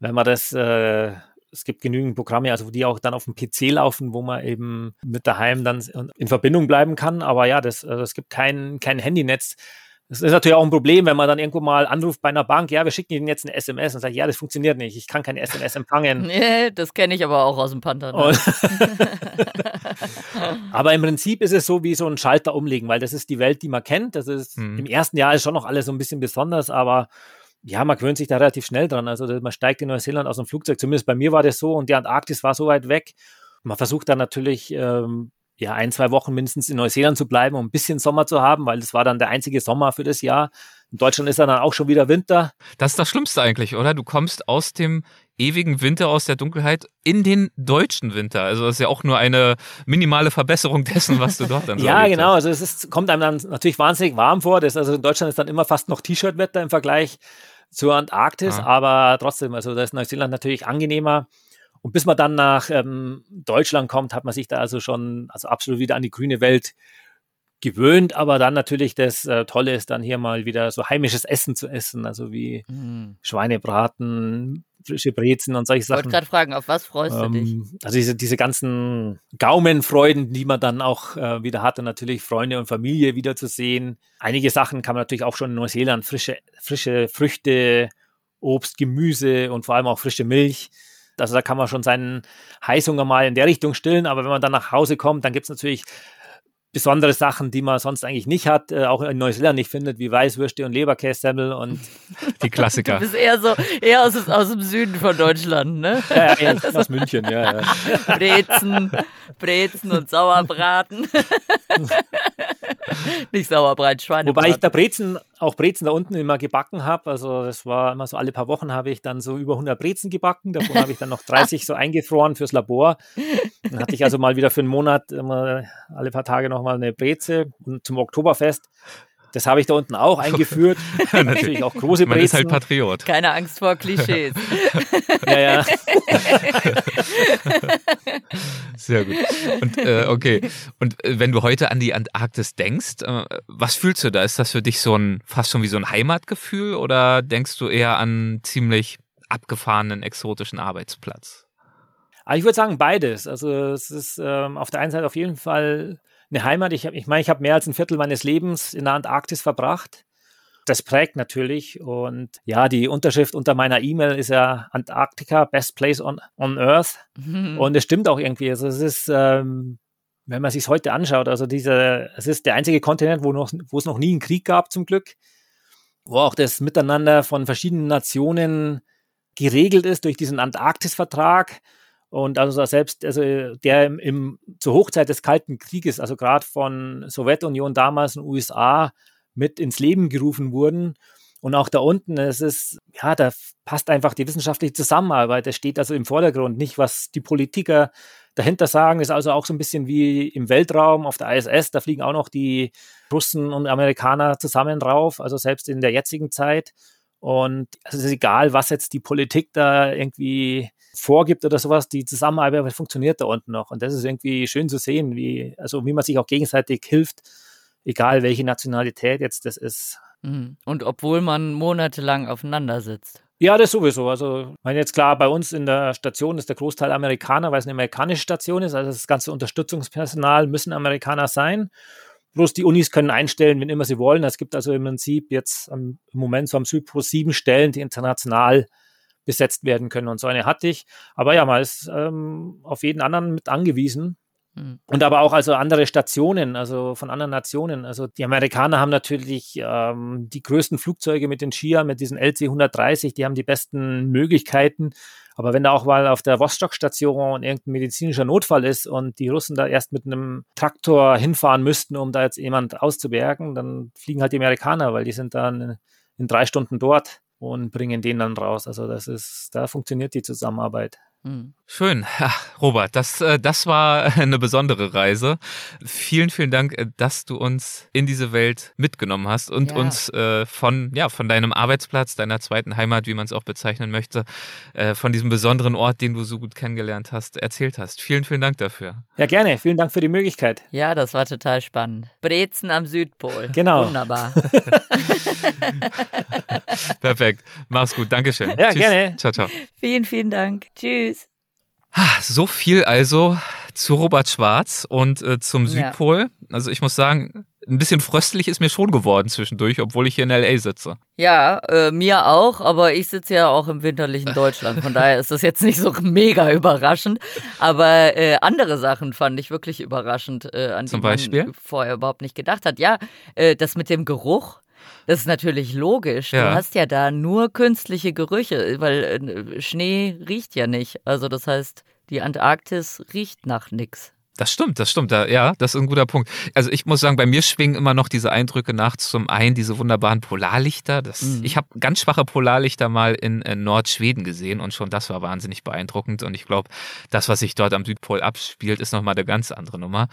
S2: wenn man das äh, es gibt genügend Programme, also die auch dann auf dem PC laufen, wo man eben mit daheim dann in Verbindung bleiben kann. Aber ja, das, also es gibt kein, kein Handynetz. Das ist natürlich auch ein Problem, wenn man dann irgendwo mal anruft bei einer Bank, ja, wir schicken Ihnen jetzt eine SMS und sagt, ja, das funktioniert nicht, ich kann keine SMS empfangen.
S4: Nee, das kenne ich aber auch aus dem Panther. Ne?
S2: aber im Prinzip ist es so wie so ein Schalter umlegen, weil das ist die Welt, die man kennt. Das ist mhm. im ersten Jahr ist schon noch alles so ein bisschen besonders, aber ja, man gewöhnt sich da relativ schnell dran. Also man steigt in Neuseeland aus dem Flugzeug. Zumindest bei mir war das so und die Antarktis war so weit weg. Man versucht dann natürlich ähm, ja, ein, zwei Wochen mindestens in Neuseeland zu bleiben, um ein bisschen Sommer zu haben, weil das war dann der einzige Sommer für das Jahr. In Deutschland ist dann auch schon wieder Winter.
S1: Das ist das Schlimmste eigentlich, oder? Du kommst aus dem ewigen Winter, aus der Dunkelheit in den deutschen Winter. Also das ist ja auch nur eine minimale Verbesserung dessen, was du dort dann so
S2: Ja, genau. Also es ist, kommt einem dann natürlich wahnsinnig warm vor. Das, also in Deutschland ist dann immer fast noch T-Shirt-Wetter im Vergleich zur Antarktis, ah. aber trotzdem, also da ist Neuseeland natürlich angenehmer. Und bis man dann nach ähm, Deutschland kommt, hat man sich da also schon also absolut wieder an die grüne Welt gewöhnt, aber dann natürlich das äh, Tolle ist dann hier mal wieder so heimisches Essen zu essen, also wie mhm. Schweinebraten, frische Brezen und solche Sachen. Ich
S4: wollte gerade fragen, auf was freust ähm, du dich? Ähm,
S2: also diese, diese ganzen Gaumenfreuden, die man dann auch äh, wieder hatte, natürlich Freunde und Familie wiederzusehen. Einige Sachen kann man natürlich auch schon in Neuseeland, frische, frische Früchte, Obst, Gemüse und vor allem auch frische Milch. Also da kann man schon seinen Heißhunger mal in der Richtung stillen, aber wenn man dann nach Hause kommt, dann gibt es natürlich besondere Sachen, die man sonst eigentlich nicht hat, äh, auch in Neuseeland nicht findet, wie Weißwürste und Leberkässemmel und
S1: die Klassiker.
S4: Du bist eher so eher aus, aus dem Süden von Deutschland, ne?
S2: Ja, ja aus München, ja, ja.
S4: Brezen, Brezen und Sauerbraten. nicht Sauerbreit, Schweinebraten.
S2: Wobei ich da Brezen, auch Brezen da unten immer gebacken habe. Also das war immer so alle paar Wochen habe ich dann so über 100 Brezen gebacken. Davon habe ich dann noch 30 so eingefroren fürs Labor. Dann hatte ich also mal wieder für einen Monat immer alle paar Tage nochmal eine Breze und zum Oktoberfest. Das habe ich da unten auch eingeführt. Natürlich auch große Brezen. Man ist
S1: halt Patriot.
S4: Keine Angst vor Klischees.
S2: ja, ja.
S1: Sehr gut. Und äh, okay. Und äh, wenn du heute an die Antarktis denkst, äh, was fühlst du da? Ist das für dich so ein fast schon wie so ein Heimatgefühl oder denkst du eher an ziemlich abgefahrenen exotischen Arbeitsplatz?
S2: Aber ich würde sagen beides. Also es ist ähm, auf der einen Seite auf jeden Fall eine Heimat. Ich, ich meine, ich habe mehr als ein Viertel meines Lebens in der Antarktis verbracht. Das prägt natürlich. Und ja, die Unterschrift unter meiner E-Mail ist ja Antarktika, Best Place on, on Earth. Mhm. Und es stimmt auch irgendwie. Also es ist, ähm, wenn man sich heute anschaut, also diese, es ist der einzige Kontinent, wo, noch, wo es noch nie einen Krieg gab, zum Glück. Wo auch das Miteinander von verschiedenen Nationen geregelt ist durch diesen Antarktis-Vertrag. Und also selbst, also der im, im, zur Hochzeit des Kalten Krieges, also gerade von Sowjetunion damals und USA mit ins Leben gerufen wurden. Und auch da unten, es ist, ja, da passt einfach die wissenschaftliche Zusammenarbeit. Das steht also im Vordergrund, nicht was die Politiker dahinter sagen. Das ist also auch so ein bisschen wie im Weltraum auf der ISS. Da fliegen auch noch die Russen und Amerikaner zusammen drauf, also selbst in der jetzigen Zeit. Und es ist egal, was jetzt die Politik da irgendwie vorgibt oder sowas, die Zusammenarbeit funktioniert da unten noch. Und das ist irgendwie schön zu sehen, wie, also wie man sich auch gegenseitig hilft, egal welche Nationalität jetzt das ist.
S4: Mhm. Und obwohl man monatelang aufeinander sitzt.
S2: Ja, das sowieso. Also, ich meine jetzt klar, bei uns in der Station ist der Großteil Amerikaner, weil es eine amerikanische Station ist. Also das ganze Unterstützungspersonal müssen Amerikaner sein. Bloß die Unis können einstellen, wenn immer sie wollen. Es gibt also im Prinzip jetzt im Moment so am Südpol sieben Stellen, die international besetzt werden können. Und so eine hatte ich. Aber ja, man ist ähm, auf jeden anderen mit angewiesen. Und aber auch also andere Stationen, also von anderen Nationen. Also die Amerikaner haben natürlich ähm, die größten Flugzeuge mit den Skier, mit diesen LC-130, die haben die besten Möglichkeiten. Aber wenn da auch mal auf der Vostok-Station irgendein medizinischer Notfall ist und die Russen da erst mit einem Traktor hinfahren müssten, um da jetzt jemand auszubergen, dann fliegen halt die Amerikaner, weil die sind dann in drei Stunden dort und bringen den dann raus. Also das ist, da funktioniert die Zusammenarbeit.
S1: Hm. Schön. Robert, das, äh, das war eine besondere Reise. Vielen, vielen Dank, äh, dass du uns in diese Welt mitgenommen hast und ja. uns äh, von, ja, von deinem Arbeitsplatz, deiner zweiten Heimat, wie man es auch bezeichnen möchte, von diesem besonderen Ort, den du so gut kennengelernt hast, erzählt hast. Vielen, vielen Dank dafür.
S2: Ja, gerne. Vielen Dank für die Möglichkeit.
S4: Ja, das war total spannend. Brezen am Südpol.
S2: Genau.
S4: Wunderbar.
S1: Perfekt. Mach's gut. Dankeschön.
S2: Ja, Tschüss. gerne.
S1: Ciao, ciao.
S4: Vielen, vielen Dank. Tschüss.
S1: So viel also zu Robert Schwarz und äh, zum Südpol. Ja. Also ich muss sagen, ein bisschen fröstlich ist mir schon geworden zwischendurch, obwohl ich hier in L.A. sitze.
S4: Ja, äh, mir auch, aber ich sitze ja auch im winterlichen Deutschland. Von daher ist das jetzt nicht so mega überraschend. Aber äh, andere Sachen fand ich wirklich überraschend, äh, an
S1: Zum
S4: die man
S1: Beispiel?
S4: vorher überhaupt nicht gedacht hat. Ja, äh, das mit dem Geruch. Das ist natürlich logisch.
S1: Ja.
S4: Du hast ja da nur künstliche Gerüche, weil äh, Schnee riecht ja nicht. Also das heißt, die Antarktis riecht nach nix.
S1: Das stimmt, das stimmt. Da, ja, das ist ein guter Punkt. Also ich muss sagen, bei mir schwingen immer noch diese Eindrücke nach. Zum einen diese wunderbaren Polarlichter. Das,
S4: Mhm.
S1: Ich habe ganz schwache Polarlichter mal in, äh, Nordschweden gesehen und schon das war wahnsinnig beeindruckend. Und ich glaube, das, was sich dort am Südpol abspielt, ist nochmal eine ganz andere Nummer.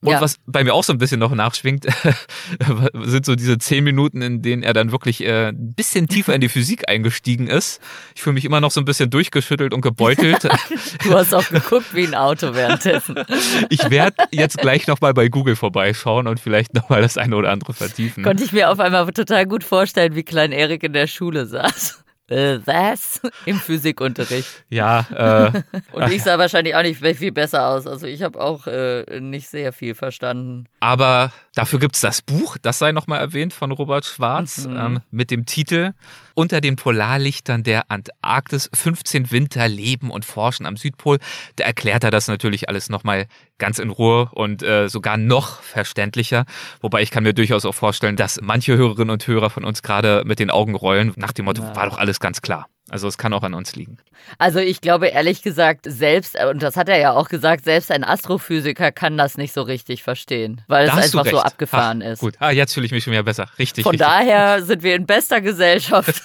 S1: Und
S4: Ja.
S1: was bei mir auch so ein bisschen noch nachschwingt, sind so diese zehn Minuten, in denen er dann wirklich äh, ein bisschen tiefer in die Physik eingestiegen ist. Ich fühle mich immer noch so ein bisschen durchgeschüttelt und gebeutelt.
S4: Du hast auch geguckt wie ein Auto währenddessen.
S1: Ich werde jetzt gleich nochmal bei Google vorbeischauen und vielleicht nochmal das eine oder andere vertiefen.
S4: Konnte ich mir auf einmal total gut vorstellen, wie klein Erik in der Schule saß. Äh, was? Im Physikunterricht.
S1: Ja, äh,
S4: Und ich sah wahrscheinlich auch nicht viel besser aus. Also ich habe auch äh, nicht sehr viel verstanden.
S1: aber dafür gibt's das Buch, das sei nochmal erwähnt, von Robert Schwarz,
S4: Mhm.
S1: ähm, mit dem Titel Unter den Polarlichtern der Antarktis 15 Winter leben und forschen am Südpol. Da erklärt er das natürlich alles nochmal ganz in Ruhe und äh, sogar noch verständlicher. Wobei ich kann mir durchaus auch vorstellen, dass manche Hörerinnen und Hörer von uns gerade mit den Augen rollen, nach dem Motto,
S4: Ja.
S1: war doch alles ganz klar. Also es kann auch an uns liegen.
S4: Also ich glaube ehrlich gesagt, selbst, und das hat er ja auch gesagt, selbst ein Astrophysiker kann das nicht so richtig verstehen, weil es
S1: Da du
S4: einfach so abgefahren
S1: Ach,
S4: ist.
S1: Gut, ah, jetzt fühle ich mich schon wieder besser. Richtig.
S4: Von
S1: richtig.
S4: daher sind wir in bester Gesellschaft.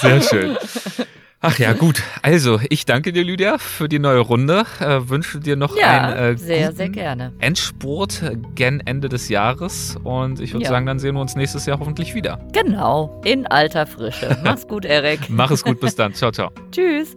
S1: Sehr schön. Ach ja, gut. Also, ich danke dir, Lydia, für die neue Runde. Äh, wünsche dir noch
S4: Ja,
S1: einen äh,
S4: sehr, sehr gerne.
S1: Endspurt gen Ende des Jahres. Und ich würde
S4: Ja.
S1: sagen, dann sehen wir uns nächstes Jahr hoffentlich wieder.
S4: Genau, in alter Frische. Mach's gut, Erik.
S1: Mach es gut, bis dann. Ciao, ciao.
S4: Tschüss.